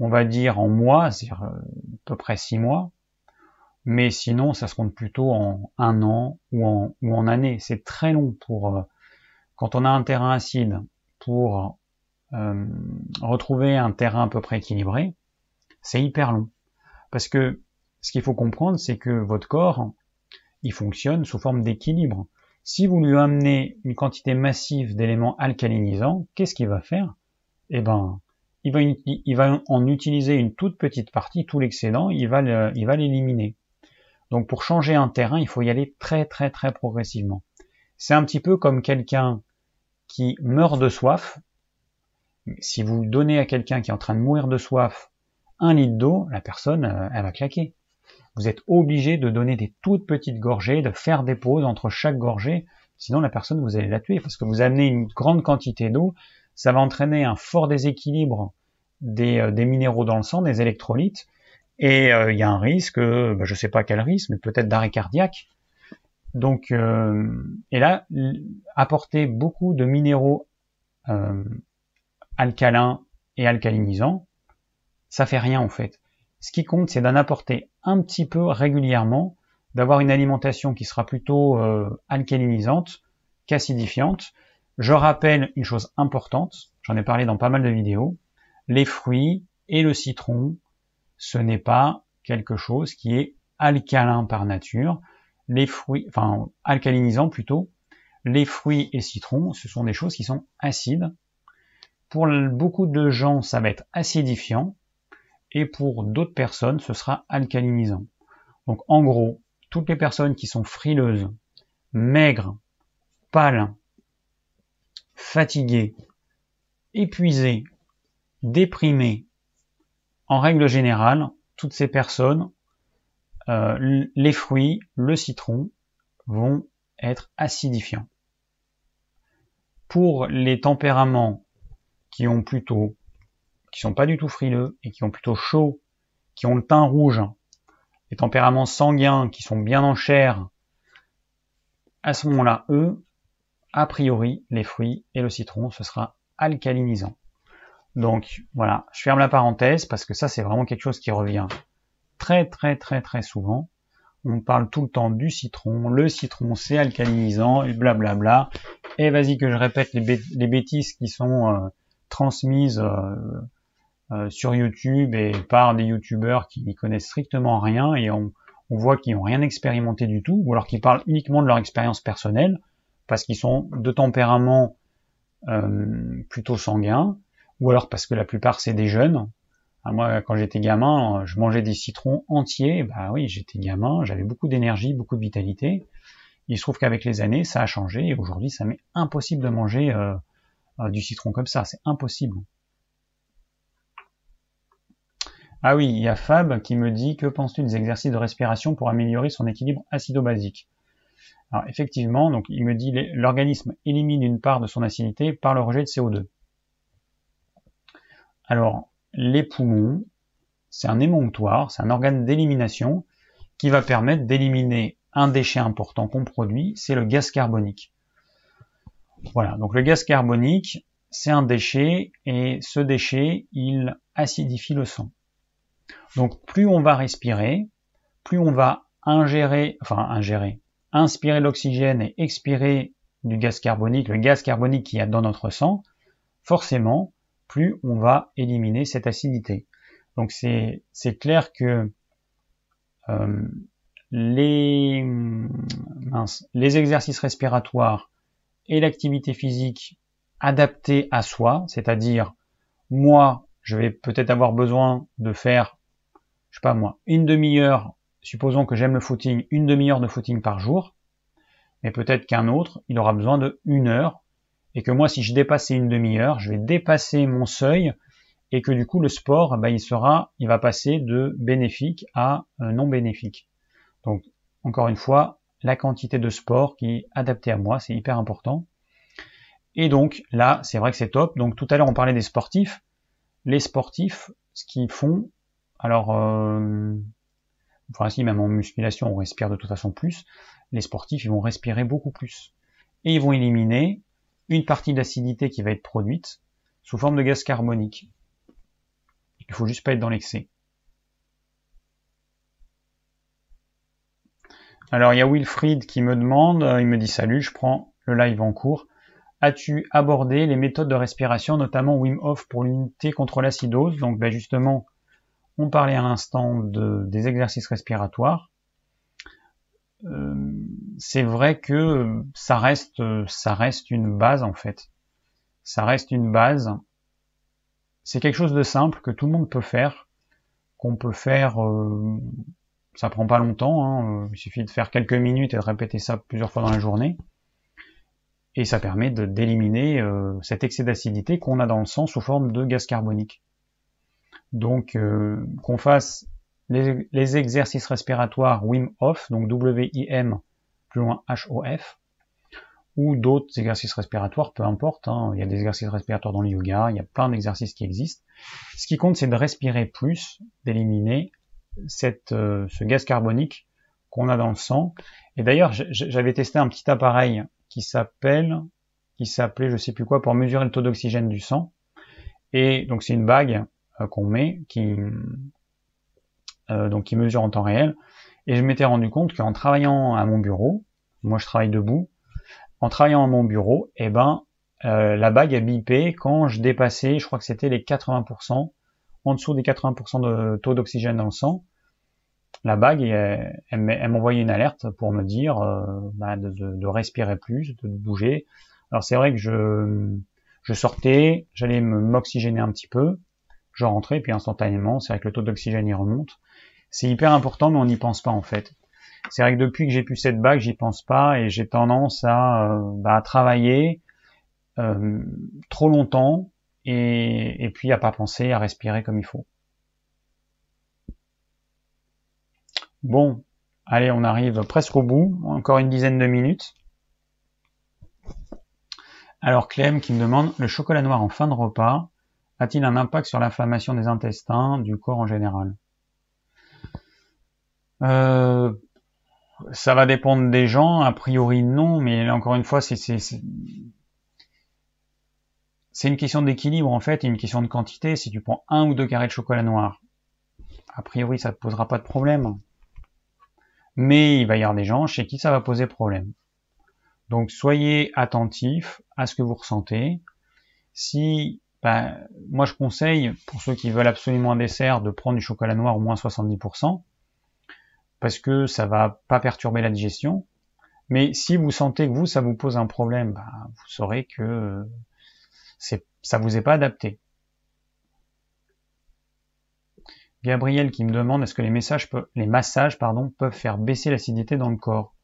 on va dire en mois, c'est-à-dire euh, à peu près six mois, mais sinon ça se compte plutôt en un an ou en, ou en année. C'est très long pour euh, quand on a un terrain acide pour euh, retrouver un terrain à peu près équilibré, c'est hyper long. Parce que ce qu'il faut comprendre, c'est que votre corps, il fonctionne sous forme d'équilibre. Si vous lui amenez une quantité massive d'éléments alcalinisants, qu'est-ce qu'il va faire? Eh ben, il va, en utiliser une toute petite partie, tout l'excédent, il va l'éliminer. Donc pour changer un terrain, il faut y aller très très très progressivement. C'est un petit peu comme quelqu'un qui meurt de soif. Si vous donnez à quelqu'un qui est en train de mourir de soif un litre d'eau, la personne, euh, elle va claquer. Vous êtes obligé de donner des toutes petites gorgées, de faire des pauses entre chaque gorgée, sinon la personne, vous allez la tuer, parce que vous amenez une grande quantité d'eau, ça va entraîner un fort déséquilibre des, euh, minéraux dans le sang, des électrolytes, et euh, il y a un risque, bah, je ne sais pas quel risque, mais peut-être d'arrêt cardiaque. Donc, euh, et là, apporter beaucoup de minéraux alcalins et alcalinisants, ça fait rien en fait. Ce qui compte, c'est d'en apporter un petit peu régulièrement, d'avoir une alimentation qui sera plutôt alcalinisante qu'acidifiante, je rappelle une chose importante, j'en ai parlé dans pas mal de vidéos, les fruits et le citron, ce n'est pas quelque chose qui est alcalin par nature. Les fruits, enfin alcalinisant plutôt, les fruits et citrons, ce sont des choses qui sont acides. Pour beaucoup de gens, ça va être acidifiant, et pour d'autres personnes, ce sera alcalinisant. Donc en gros, toutes les personnes qui sont frileuses, maigres, pâles, fatigué, épuisé, déprimé, en règle générale, toutes ces personnes, euh, les fruits, le citron, vont être acidifiants. Pour les tempéraments qui ont plutôt, qui sont pas du tout frileux et qui ont plutôt chaud, qui ont le teint rouge, les tempéraments sanguins qui sont bien en chair, à ce moment-là, eux, a priori, les fruits et le citron, ce sera alcalinisant. Donc voilà, je ferme la parenthèse parce que ça c'est vraiment quelque chose qui revient très très très très souvent. On parle tout le temps du citron, le citron c'est alcalinisant et blablabla. Et vas-y que je répète les, bêtises qui sont euh, transmises euh, euh, sur YouTube et par des youtubeurs qui n'y connaissent strictement rien et on, voit qu'ils n'ont rien expérimenté du tout, ou alors qu'ils parlent uniquement de leur expérience personnelle parce qu'ils sont de tempérament euh, plutôt sanguin, ou alors parce que la plupart c'est des jeunes. Ah, moi, quand j'étais gamin, je mangeais des citrons entiers. Bah oui, j'étais gamin, j'avais beaucoup d'énergie, beaucoup de vitalité. Il se trouve qu'avec les années, ça a changé et aujourd'hui, ça m'est impossible de manger euh, euh, du citron comme ça. C'est impossible. Ah oui, il y a Fab qui me dit que penses-tu des exercices de respiration pour améliorer son équilibre acido-basique? Alors effectivement, donc il me dit l'organisme élimine une part de son acidité par le rejet de CO2. Alors les poumons, c'est un émonctoire, c'est un organe d'élimination qui va permettre d'éliminer un déchet important qu'on produit, c'est le gaz carbonique. Voilà, donc le gaz carbonique, c'est un déchet et ce déchet, il acidifie le sang. Donc plus on va respirer, plus on va ingérer, enfin ingérer, inspirer l'oxygène et expirer du gaz carbonique, le gaz carbonique qu'il y a dans notre sang, forcément, plus on va éliminer cette acidité. Donc c'est clair que euh, les, les exercices respiratoires et l'activité physique adaptée à soi, c'est-à-dire moi, je vais peut-être avoir besoin de faire, je sais pas moi, une demi-heure, supposons que j'aime le footing, une demi-heure de footing par jour, mais peut-être qu'un autre, il aura besoin de une heure, et que moi, si je dépasse une demi-heure, je vais dépasser mon seuil, et que du coup, le sport, ben, il sera, il va passer de bénéfique à euh, non bénéfique. Donc, encore une fois, la quantité de sport qui est adaptée à moi, c'est hyper important. Et donc, là, c'est vrai que c'est top. Donc, tout à l'heure, on parlait des sportifs. Les sportifs, ce qu'ils font, alors, euh, enfin, si, même en musculation, on respire de toute façon plus. Les sportifs, ils vont respirer beaucoup plus. Et ils vont éliminer une partie d'acidité qui va être produite sous forme de gaz carbonique. Il faut juste pas être dans l'excès. Alors il y a Wilfried qui me demande, euh, il me dit salut, je prends le live en cours. As-tu abordé les méthodes de respiration, notamment Wim Hof pour l'unité contre l'acidose? Donc ben justement, on parlait à l'instant de, des exercices respiratoires. Euh, c'est vrai que ça reste, ça reste une base en fait. Ça reste une base. C'est quelque chose de simple que tout le monde peut faire, qu'on peut faire euh, ça prend pas longtemps, hein. Il suffit de faire quelques minutes et de répéter ça plusieurs fois dans la journée. Et ça permet d'éliminer euh, cet excès d'acidité qu'on a dans le sang sous forme de gaz carbonique. Donc euh, qu'on fasse les, exercices respiratoires Wim Hof, donc W-I-M, plus loin H-O-F, ou d'autres exercices respiratoires, peu importe. Hein. il y a des exercices respiratoires dans le yoga, il y a plein d'exercices qui existent. Ce qui compte, c'est de respirer plus, d'éliminer cette, euh, ce gaz carbonique qu'on a dans le sang. Et d'ailleurs, j'avais testé un petit appareil qui s'appelle, qui s'appelait, je sais plus quoi, pour mesurer le taux d'oxygène du sang. Et donc c'est une bague qu'on met qui, euh, donc qui mesure en temps réel. Et je m'étais rendu compte qu'en travaillant à mon bureau, moi je travaille debout, en travaillant à mon bureau, eh ben la bague a bipé quand je dépassais, je crois que c'était les 80% en dessous des 80% de taux d'oxygène dans le sang, la bague, elle, m'envoyait une alerte pour me dire euh, bah, de, respirer plus, de bouger. Alors c'est vrai que je, je sortais, j'allais m'oxygéner un petit peu, je rentrais, puis instantanément, c'est vrai que le taux d'oxygène y remonte. C'est hyper important, mais on n'y pense pas en fait. C'est vrai que depuis que j'ai pu cette bague, j'y pense pas et j'ai tendance à, euh, bah, travailler euh, trop longtemps et, puis à pas penser à respirer comme il faut. Bon, allez, on arrive presque au bout, encore une dizaine de minutes. Alors Clem qui me demande, le chocolat noir en fin de repas a-t-il un impact sur l'inflammation des intestins, du corps en général? Euh, Ça va dépendre des gens, a priori non, mais encore une fois, c'est c'est une question d'équilibre en fait, une question de quantité. Si tu prends un ou deux carrés de chocolat noir, a priori ça ne te posera pas de problème. Mais il va y avoir des gens chez qui ça va poser problème. Donc soyez attentifs à ce que vous ressentez. Si ben, moi je conseille pour ceux qui veulent absolument un dessert de prendre du chocolat noir au moins 70% parce que ça va pas perturber la digestion. Mais si vous sentez que vous ça vous pose un problème, ben, vous saurez que c'est, ça vous est pas adapté. Gabriel qui me demande est-ce que les, messages massages peuvent faire baisser l'acidité dans le corps?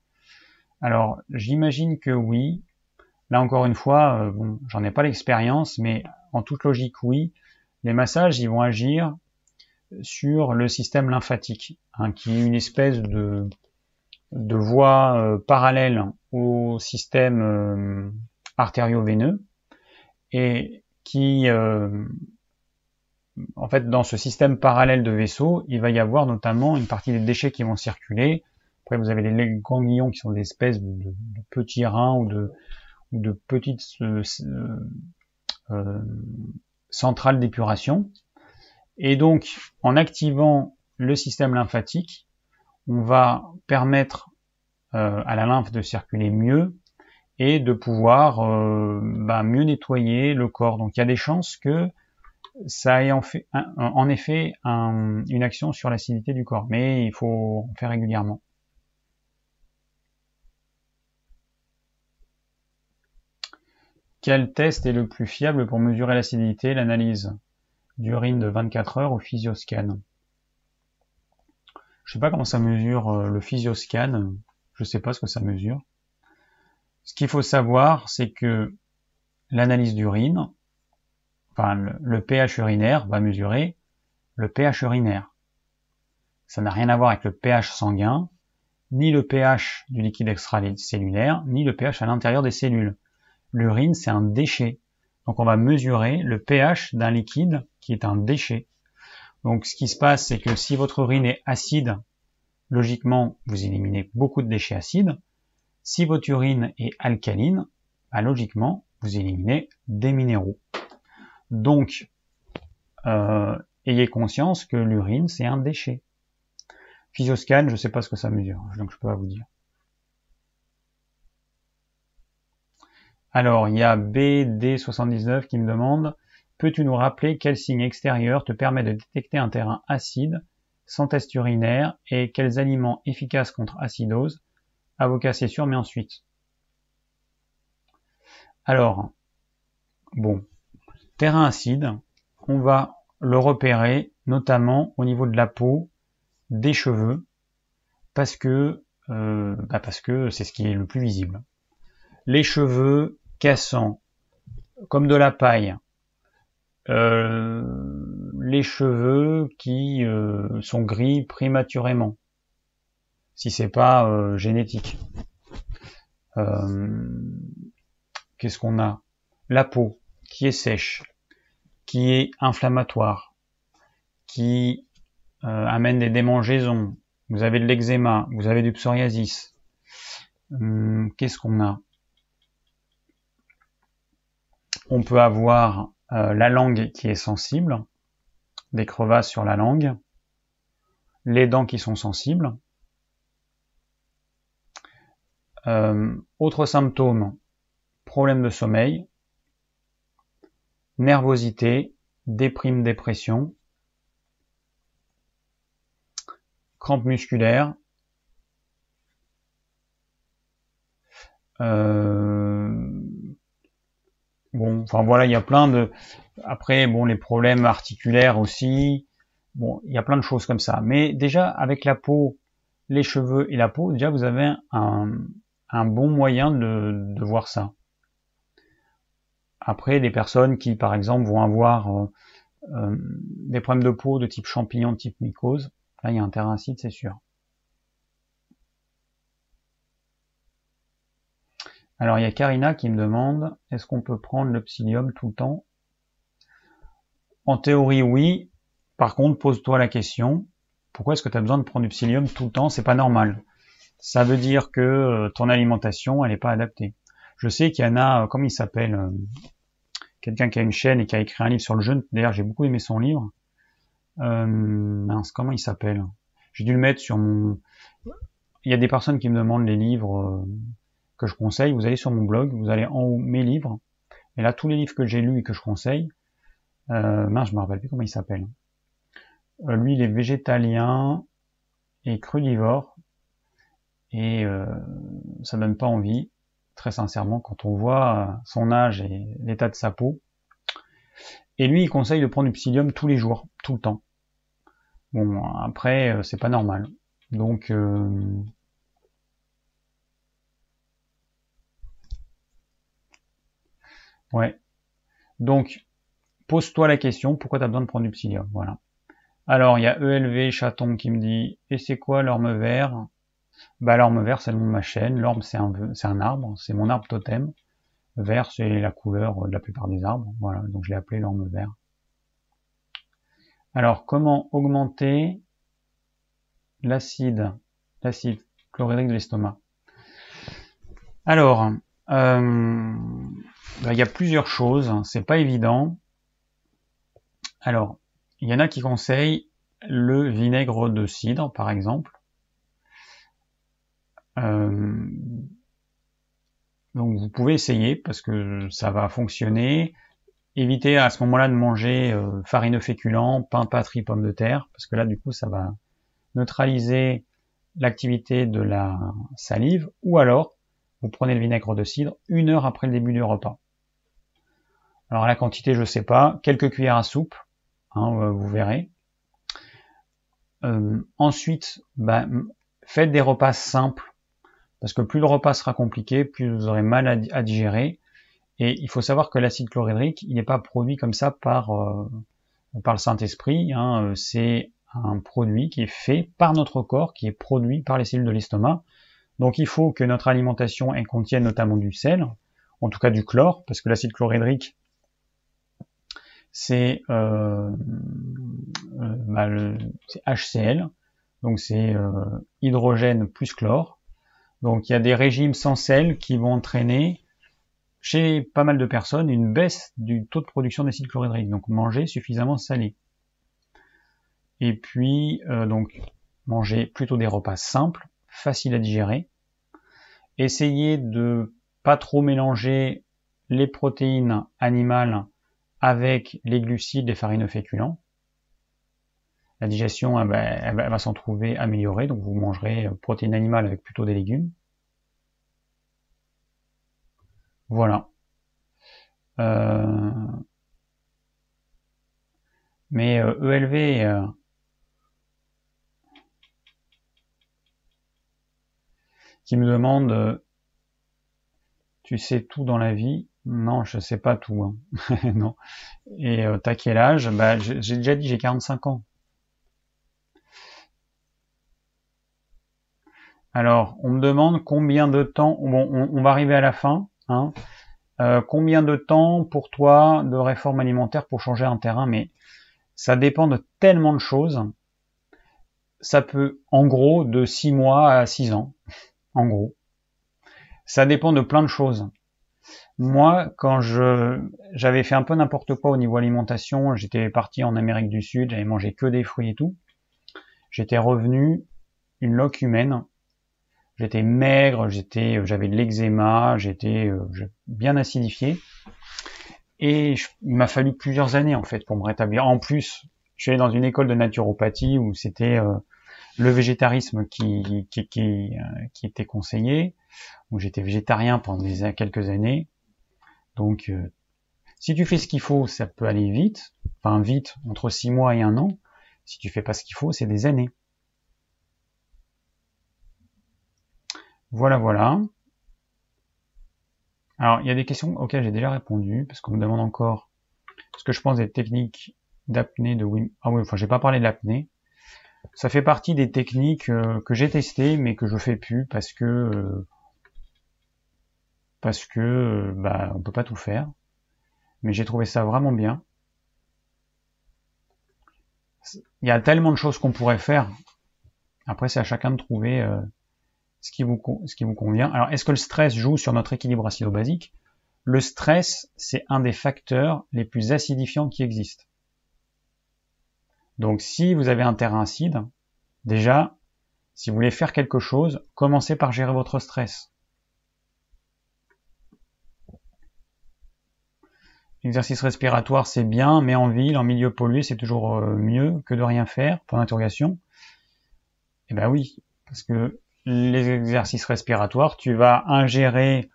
Alors j'imagine que oui. Là encore une fois, euh, j'en ai pas l'expérience, mais en toute logique oui. Les massages ils vont agir sur le système lymphatique, hein, qui est une espèce de, voie euh, parallèle au système euh, artério-veineux et qui, en fait, dans ce système parallèle de vaisseaux, il va y avoir notamment une partie des déchets qui vont circuler. Après, vous avez les ganglions qui sont des espèces de, petits reins ou de, de petites euh, euh, centrales d'épuration. Et donc, en activant le système lymphatique, on va permettre à la lymphe de circuler mieux et de pouvoir bah, mieux nettoyer le corps. Donc il y a des chances que ça ait en, fait, en effet une action sur l'acidité du corps, mais il faut en faire régulièrement. Quel test est le plus fiable pour mesurer l'acidité L'analyse d'urine de 24 heures au physioscan? Je sais pas comment ça mesure euh, le physioscan. Je sais pas ce que ça mesure. Ce qu'il faut savoir, c'est que l'analyse d'urine, enfin le, pH urinaire va mesurer le pH urinaire. Ça n'a rien à voir avec le pH sanguin, ni le pH du liquide extracellulaire, ni le pH à l'intérieur des cellules. L'urine, c'est un déchet. Donc on va mesurer le pH d'un liquide qui est un déchet. Donc ce qui se passe, c'est que si votre urine est acide, logiquement, vous éliminez beaucoup de déchets acides. Si votre urine est alcaline, bah, logiquement, vous éliminez des minéraux. Donc, euh, ayez conscience que l'urine, c'est un déchet. Physioscan, je ne sais pas ce que ça mesure, donc je peux pas vous dire. Alors, il y a BD79 qui me demande, peux-tu nous rappeler quel signe extérieur te permet de détecter un terrain acide sans test urinaire et quels aliments efficaces contre acidose? Avocat, c'est sûr, mais ensuite. Alors, bon, terrain acide, on va le repérer notamment au niveau de la peau, des cheveux, parce que euh, bah parce que c'est ce qui est le plus visible. Les cheveux cassants, comme de la paille, euh, les cheveux qui euh, sont gris prématurément, si c'est pas génétique. Qu'est-ce qu'on a? La peau qui est sèche, qui est inflammatoire, qui euh, amène des démangeaisons, vous avez de l'eczéma, vous avez du psoriasis. Hum, qu'est-ce qu'on a? On peut avoir euh, la langue qui est sensible, des crevasses sur la langue, les dents qui sont sensibles. Euh, autre symptôme, problème de sommeil, nervosité, déprime dépression, crampes musculaires, euh, bon, enfin voilà, il y a plein de. Après, bon, les problèmes articulaires aussi. Bon, il y a plein de choses comme ça. Mais déjà, avec la peau, les cheveux et la peau, déjà, vous avez un, bon moyen de, voir ça. Après, des personnes qui, par exemple, vont avoir euh, euh, des problèmes de peau de type champignon, de type mycose, là, il y a un terrain c'est sûr. Alors, il y a Karina qui me demande, est-ce qu'on peut prendre le psyllium tout le temps? En théorie, oui. Par contre, pose-toi la question, pourquoi est-ce que tu as besoin de prendre du psyllium tout le temps? C'est pas normal. Ça veut dire que euh, ton alimentation, elle n'est pas adaptée. Je sais qu'il y en a, euh, comment il s'appelle euh, Quelqu'un qui a une chaîne et qui a écrit un livre sur le jeûne. D'ailleurs, j'ai beaucoup aimé son livre. Euh, mince, comment il s'appelle? J'ai dû le mettre sur mon... Il y a des personnes qui me demandent les livres je conseille. Vous allez sur mon blog, vous allez en haut mes livres. Et là, tous les livres que j'ai lus et que je conseille, euh, mince, je me rappelle plus comment il s'appelle. Euh, lui, il est végétalien et crudivore. Et euh, ça donne pas envie très sincèrement, quand on voit son âge et l'état de sa peau. Et lui, il conseille de prendre du psyllium tous les jours, tout le temps. Bon, après, euh, c'est pas normal. Donc, euh, ouais. Donc, pose-toi la question, pourquoi tu as besoin de prendre du psyllium? Voilà. Alors, il y a ELV Chaton qui me dit, et c'est quoi l'orme vert? Bah, l'orme vert, c'est le nom de ma chaîne. L'orme, c'est un, un arbre, c'est mon arbre totem. Vert, c'est la couleur de la plupart des arbres. Voilà, donc je l'ai appelé l'orme vert. Alors, comment augmenter l'acide, l'acide chlorhydrique de l'estomac? Alors, euh, bah, il y a plusieurs choses, hein. c'est pas évident. Alors, il y en a qui conseillent le vinaigre de cidre, par exemple. Euh, donc vous pouvez essayer parce que ça va fonctionner. Évitez à ce moment-là de manger euh, farineux féculents, pain, patrie, pommes de terre, parce que là du coup ça va neutraliser l'activité de la salive, ou alors vous prenez le vinaigre de cidre une heure après le début du repas. Alors la quantité je sais pas, quelques cuillères à soupe, hein, euh, vous verrez. Euh, ensuite, bah, faites des repas simples, parce que plus le repas sera compliqué, plus vous aurez mal à, digérer. Et il faut savoir que l'acide chlorhydrique, il n'est pas produit comme ça par, euh, par le Saint-Esprit. Hein, c'est un produit qui est fait par notre corps, qui est produit par les cellules de l'estomac. Donc il faut que notre alimentation contienne notamment du sel, en tout cas du chlore, parce que l'acide chlorhydrique, c'est euh, euh bah, HCl, donc c'est euh, hydrogène plus chlore. Donc il y a des régimes sans sel qui vont entraîner chez pas mal de personnes une baisse du taux de production d'acide chlorhydrique. Donc manger suffisamment salé. Et puis euh, donc manger plutôt des repas simples, faciles à digérer. Essayez de pas trop mélanger les protéines animales avec les glucides, les farineux féculents. La digestion, elle, va s'en trouver améliorée, donc vous mangerez euh, protéines animales avec plutôt des légumes. Voilà. Euh, mais ELV, euh, e qui me demande, tu sais tout dans la vie Non, je sais pas tout. Hein. non. Et t'as quel âge? Bah, J'ai déjà dit, j'ai 45 ans. Alors, on me demande combien de temps, bon, on, va arriver à la fin, hein. euh, combien de temps pour toi de réforme alimentaire pour changer un terrain, mais ça dépend de tellement de choses. Ça peut, en gros, de 6 mois à 6 ans, en gros. Ça dépend de plein de choses. Moi, quand je j'avais fait un peu n'importe quoi au niveau alimentation, j'étais parti en Amérique du Sud, j'avais mangé que des fruits et tout. J'étais revenu une loque humaine J'étais maigre, j'étais, euh, j'avais de l'eczéma, j'étais euh, bien acidifié. Et il m'a fallu plusieurs années en fait pour me rétablir. En plus, je suis allé dans une école de naturopathie où c'était euh, le végétarisme qui, qui, qui, qui, était conseillé, où j'étais végétarien pendant quelques années. Donc, si tu fais ce qu'il faut, ça peut aller vite. Enfin, vite, entre six mois et un an. Si tu fais pas ce qu'il faut, c'est des années. Voilà, voilà. Alors, il y a des questions auxquelles j'ai déjà répondu, parce qu'on me demande encore ce que je pense des techniques d'apnée de Wim. Ah oui, enfin, j'ai pas parlé de l'apnée. Ça fait partie des techniques euh, que j'ai testées, mais que je fais plus parce que euh, parce que euh, bah on peut pas tout faire. Mais j'ai trouvé ça vraiment bien. Il y a tellement de choses qu'on pourrait faire. Après, c'est à chacun de trouver ce qui vous, ce qui vous convient. Alors, est-ce que le stress joue sur notre équilibre acido-basique? Le stress, c'est un des facteurs les plus acidifiants qui existent. Donc, si vous avez un terrain acide, déjà, si vous voulez faire quelque chose, commencez par gérer votre stress. L'exercice respiratoire, c'est bien, mais en ville, en milieu pollué, c'est toujours euh, mieux que de rien faire, pour l'interrogation. Eh ben oui, parce que les exercices respiratoires, tu vas ingérer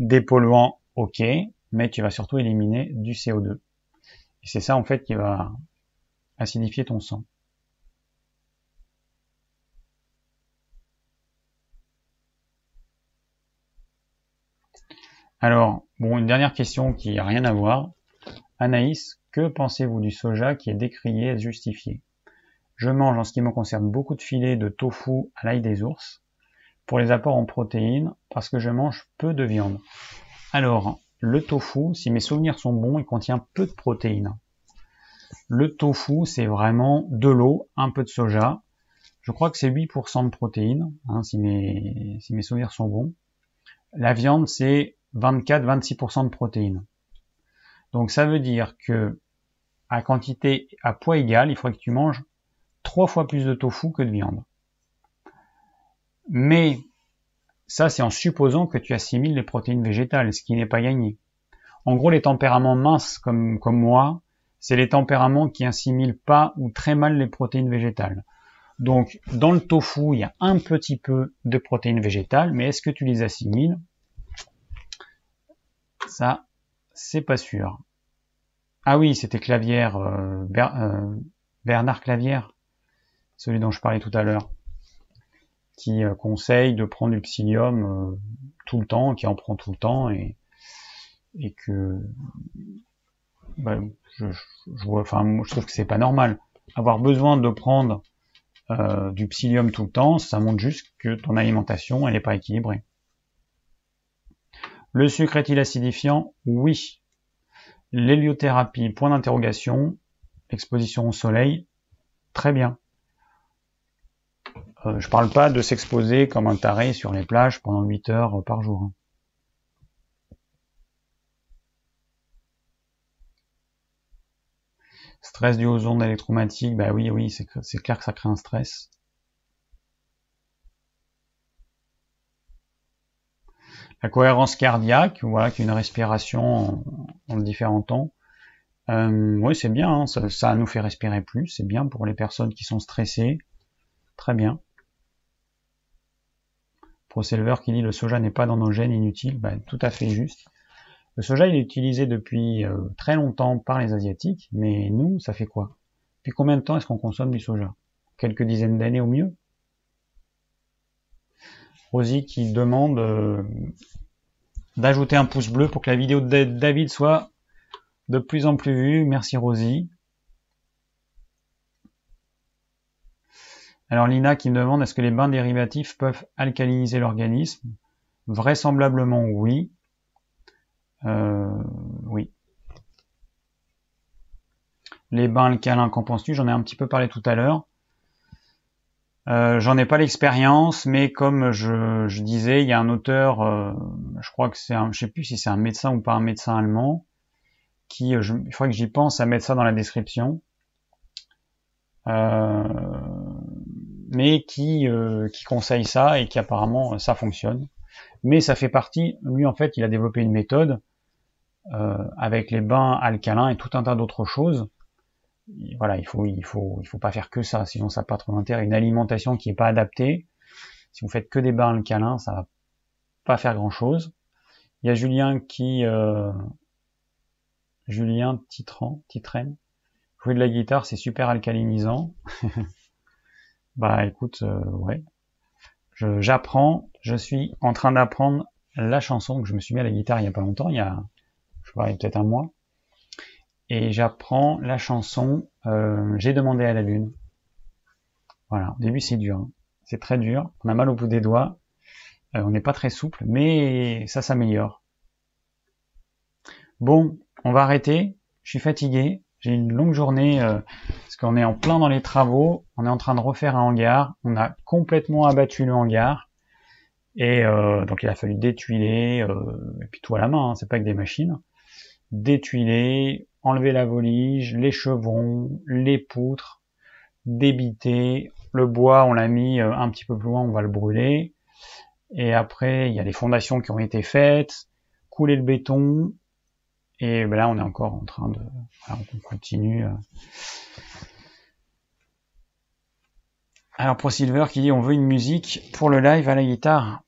des polluants, ok, mais tu vas surtout éliminer du CO2. Et c'est ça en fait qui va acidifier ton sang. Alors, bon, une dernière question qui n'a rien à voir. Anaïs, que pensez-vous du soja qui est décrié et justifié? Je mange en ce qui me concerne beaucoup de filets de tofu à l'ail des ours pour les apports en protéines parce que je mange peu de viande. Alors, le tofu, si mes souvenirs sont bons, il contient peu de protéines. Le tofu, c'est vraiment de l'eau, un peu de soja. Je crois que c'est 8% de protéines, hein, si, mes, si mes souvenirs sont bons. La viande, c'est 24-26% de protéines. Donc ça veut dire que à quantité, à poids égal, il faudrait que tu manges trois fois plus de tofu que de viande. Mais ça, c'est en supposant que tu assimiles les protéines végétales, ce qui n'est pas gagné. En gros, les tempéraments minces comme, comme moi, c'est les tempéraments qui assimilent pas ou très mal les protéines végétales. Donc, dans le tofu, il y a un petit peu de protéines végétales, mais est-ce que tu les assimiles? Ça, c'est pas sûr. Ah oui, c'était Clavière, euh, euh, Bernard Clavière, celui dont je parlais tout à l'heure, qui euh, conseille de prendre du psyllium tout le temps, qui en prend tout le temps, et, que bah, je, je, vois, enfin, je trouve que c'est pas normal. Avoir besoin de prendre du psyllium tout le temps, ça montre juste que ton alimentation, elle n'est pas équilibrée. Le sucre est-il acidifiant? Oui. L'héliothérapie, point d'interrogation. Exposition au soleil, très bien. Euh, je parle pas de s'exposer comme un taré sur les plages pendant 8 heures par jour. Stress du aux ondes électromagnétiques, bah oui, oui, c'est clair que ça crée un stress. La cohérence cardiaque, voilà, qui est une respiration en, différents temps. Euh, oui, c'est bien, hein, ça, nous fait respirer plus, c'est bien pour les personnes qui sont stressées. Très bien. ProSelver qui dit le soja n'est pas dans nos gènes inutiles, ben, tout à fait juste. Le soja il est utilisé depuis euh, très longtemps par les asiatiques, mais nous, ça fait quoi? Depuis combien de temps est-ce qu'on consomme du soja? Quelques dizaines d'années au mieux? Rosie qui demande euh, d'ajouter un pouce bleu pour que la vidéo de David soit de plus en plus vue. Merci Rosie. Alors Lina qui me demande est-ce que les bains dérivatifs peuvent alcaliniser l'organisme? Vraisemblablement oui. Euh, oui. Les bains alcalins, qu'en penses-tu? J'en ai un petit peu parlé tout à l'heure. Euh, j'en ai pas l'expérience, mais comme je, disais, il y a un auteur, euh, je crois que c'est un, je sais plus si c'est un médecin ou pas un médecin allemand, qui, euh, je, il faudrait que j'y pense à mettre ça dans la description, mais qui, qui conseille ça et qui apparemment ça fonctionne. Mais ça fait partie, lui en fait, il a développé une méthode avec les bains alcalins et tout un tas d'autres choses voilà, il faut, il faut, il faut pas faire que ça, sinon ça n'a pas trop d'intérêt. Une alimentation qui est pas adaptée, si vous faites que des bains alcalins, ça va pas faire grand chose. Il y a Julien qui, euh, Julien Titran, Titren, jouer de la guitare, c'est super alcalinisant. bah écoute, euh, ouais, j'apprends, je, suis en train d'apprendre la chanson que je me suis mis à la guitare il y a pas longtemps, il y a, je sais pas, peut-être un mois et j'apprends la chanson euh, J'ai demandé à la lune. Voilà, au début c'est dur, hein. c'est très dur, on a mal au bout des doigts, euh, on n'est pas très souple, mais ça s'améliore. Bon, on va arrêter, je suis fatigué, j'ai une longue journée euh, parce qu'on est en plein dans les travaux, on est en train de refaire un hangar, on a complètement abattu le hangar, et donc il a fallu détuiler, et puis tout à la main, hein, c'est pas que des machines, détuiler, enlever la volige, les chevrons, les poutres, débiter. Le bois, on l'a mis euh, un petit peu plus loin, on va le brûler. Et après, il y a les fondations qui ont été faites, couler le béton. Et ben là, on est encore en train de... on continue. Euh. Alors, ProSilver qui dit on veut une musique pour le live à la guitare.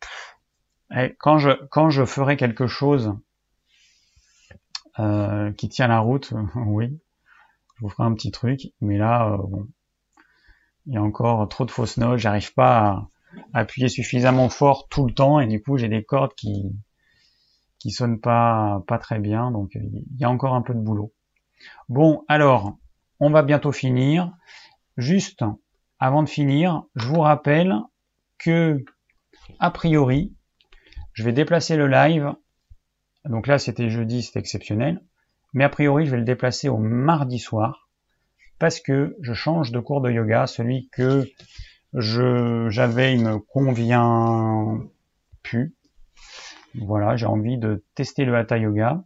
Et quand je, quand je ferai quelque chose euh, qui tient la route, oui. Je vous ferai un petit truc, mais là, euh, bon, il y a encore trop de fausses notes, j'arrive pas à, appuyer suffisamment fort tout le temps, et du coup, j'ai des cordes qui qui sonnent pas pas très bien, donc il y a encore un peu de boulot. Bon, alors, on va bientôt finir. Juste, avant de finir, je vous rappelle que, a priori, je vais déplacer le live donc là, c'était jeudi, c'était exceptionnel. Mais a priori, je vais le déplacer au mardi soir parce que je change de cours de yoga. Celui que j'avais, il me convient plus. voilà, j'ai envie de tester le Hatha Yoga.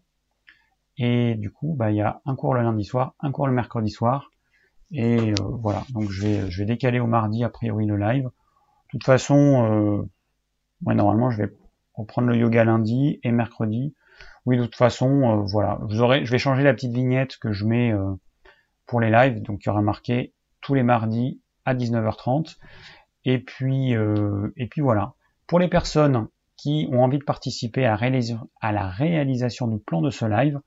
Et du coup, bah, il y a un cours le lundi soir, un cours le mercredi soir. Et euh, voilà, donc je vais, je vais décaler au mardi, a priori, le live. De toute façon, euh, normalement, je vais reprendre le yoga lundi et mercredi. Oui, de toute façon, euh, voilà, je vais changer la petite vignette que je mets euh, pour les lives. Donc, il y aura marqué tous les mardis à 19h30. Et puis, et puis voilà. Pour les personnes qui ont envie de participer à, à la réalisation du plan de ce live.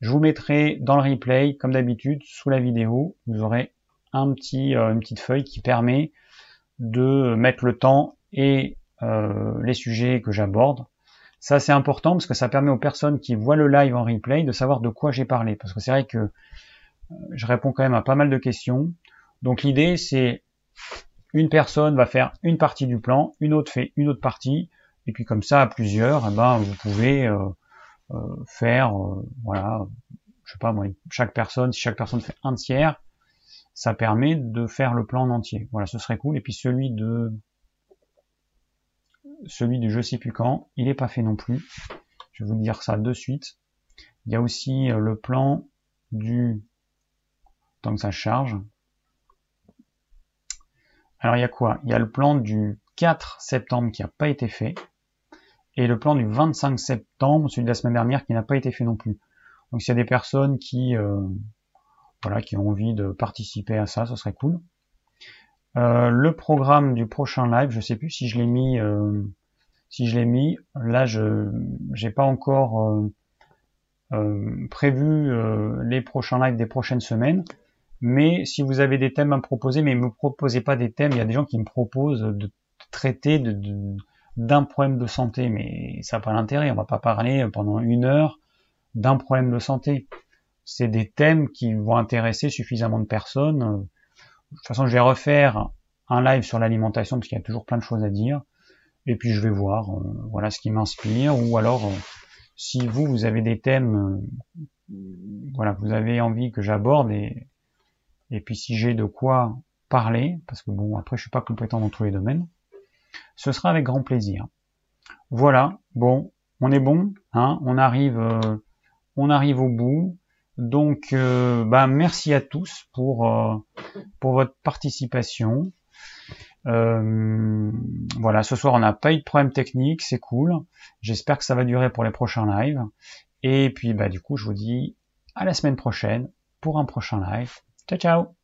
Je vous mettrai dans le replay, comme d'habitude, sous la vidéo, vous aurez un petit, euh, une petite feuille qui permet de mettre le temps et euh, les sujets que j'aborde. Ça c'est important parce que ça permet aux personnes qui voient le live en replay de savoir de quoi j'ai parlé. Parce que c'est vrai que euh, je réponds quand même à pas mal de questions. Donc l'idée c'est une personne va faire une partie du plan, une autre fait une autre partie. Et puis comme ça, à plusieurs, eh ben, vous pouvez euh, euh, faire, euh, voilà, je sais pas moi, chaque personne, si chaque personne fait un tiers, ça permet de faire le plan en entier. Voilà, ce serait cool. Et puis celui de celui du je sais plus quand, il est pas fait non plus. Je vais vous dire ça de suite. Il y a aussi le plan du tant que ça charge. Alors il y a quoi? Il y a le plan du 4 septembre qui n'a pas été fait et le plan du 25 septembre, celui de la semaine dernière, qui n'a pas été fait non plus. Donc s'il y a des personnes qui, euh, voilà, qui ont envie de participer à ça, ce serait cool. Euh, le programme du prochain live, je sais plus si je l'ai mis, euh, si je l'ai mis. Là, je j'ai pas encore prévu les prochains lives des prochaines semaines. Mais si vous avez des thèmes à me proposer, mais ne me proposez pas des thèmes, il y a des gens qui me proposent de traiter d'un problème de santé, mais ça n'a pas l'intérêt. On va pas parler pendant une heure d'un problème de santé. C'est des thèmes qui vont intéresser suffisamment de personnes. De toute façon, je vais refaire un live sur l'alimentation parce qu'il y a toujours plein de choses à dire. Et puis je vais voir, euh, voilà ce qui m'inspire. Ou alors, euh, si vous, vous avez des thèmes, euh, voilà, vous avez envie que j'aborde et, puis si j'ai de quoi parler, parce que bon, après je suis pas compétent dans tous les domaines, ce sera avec grand plaisir. Voilà, bon, on est bon, hein, on arrive, euh, on arrive au bout. Donc, euh, bah, merci à tous pour euh, pour votre participation. voilà, ce soir on n'a pas eu de problème technique, c'est cool. J'espère que ça va durer pour les prochains lives. Et puis bah du coup, je vous dis à la semaine prochaine pour un prochain live. Ciao ciao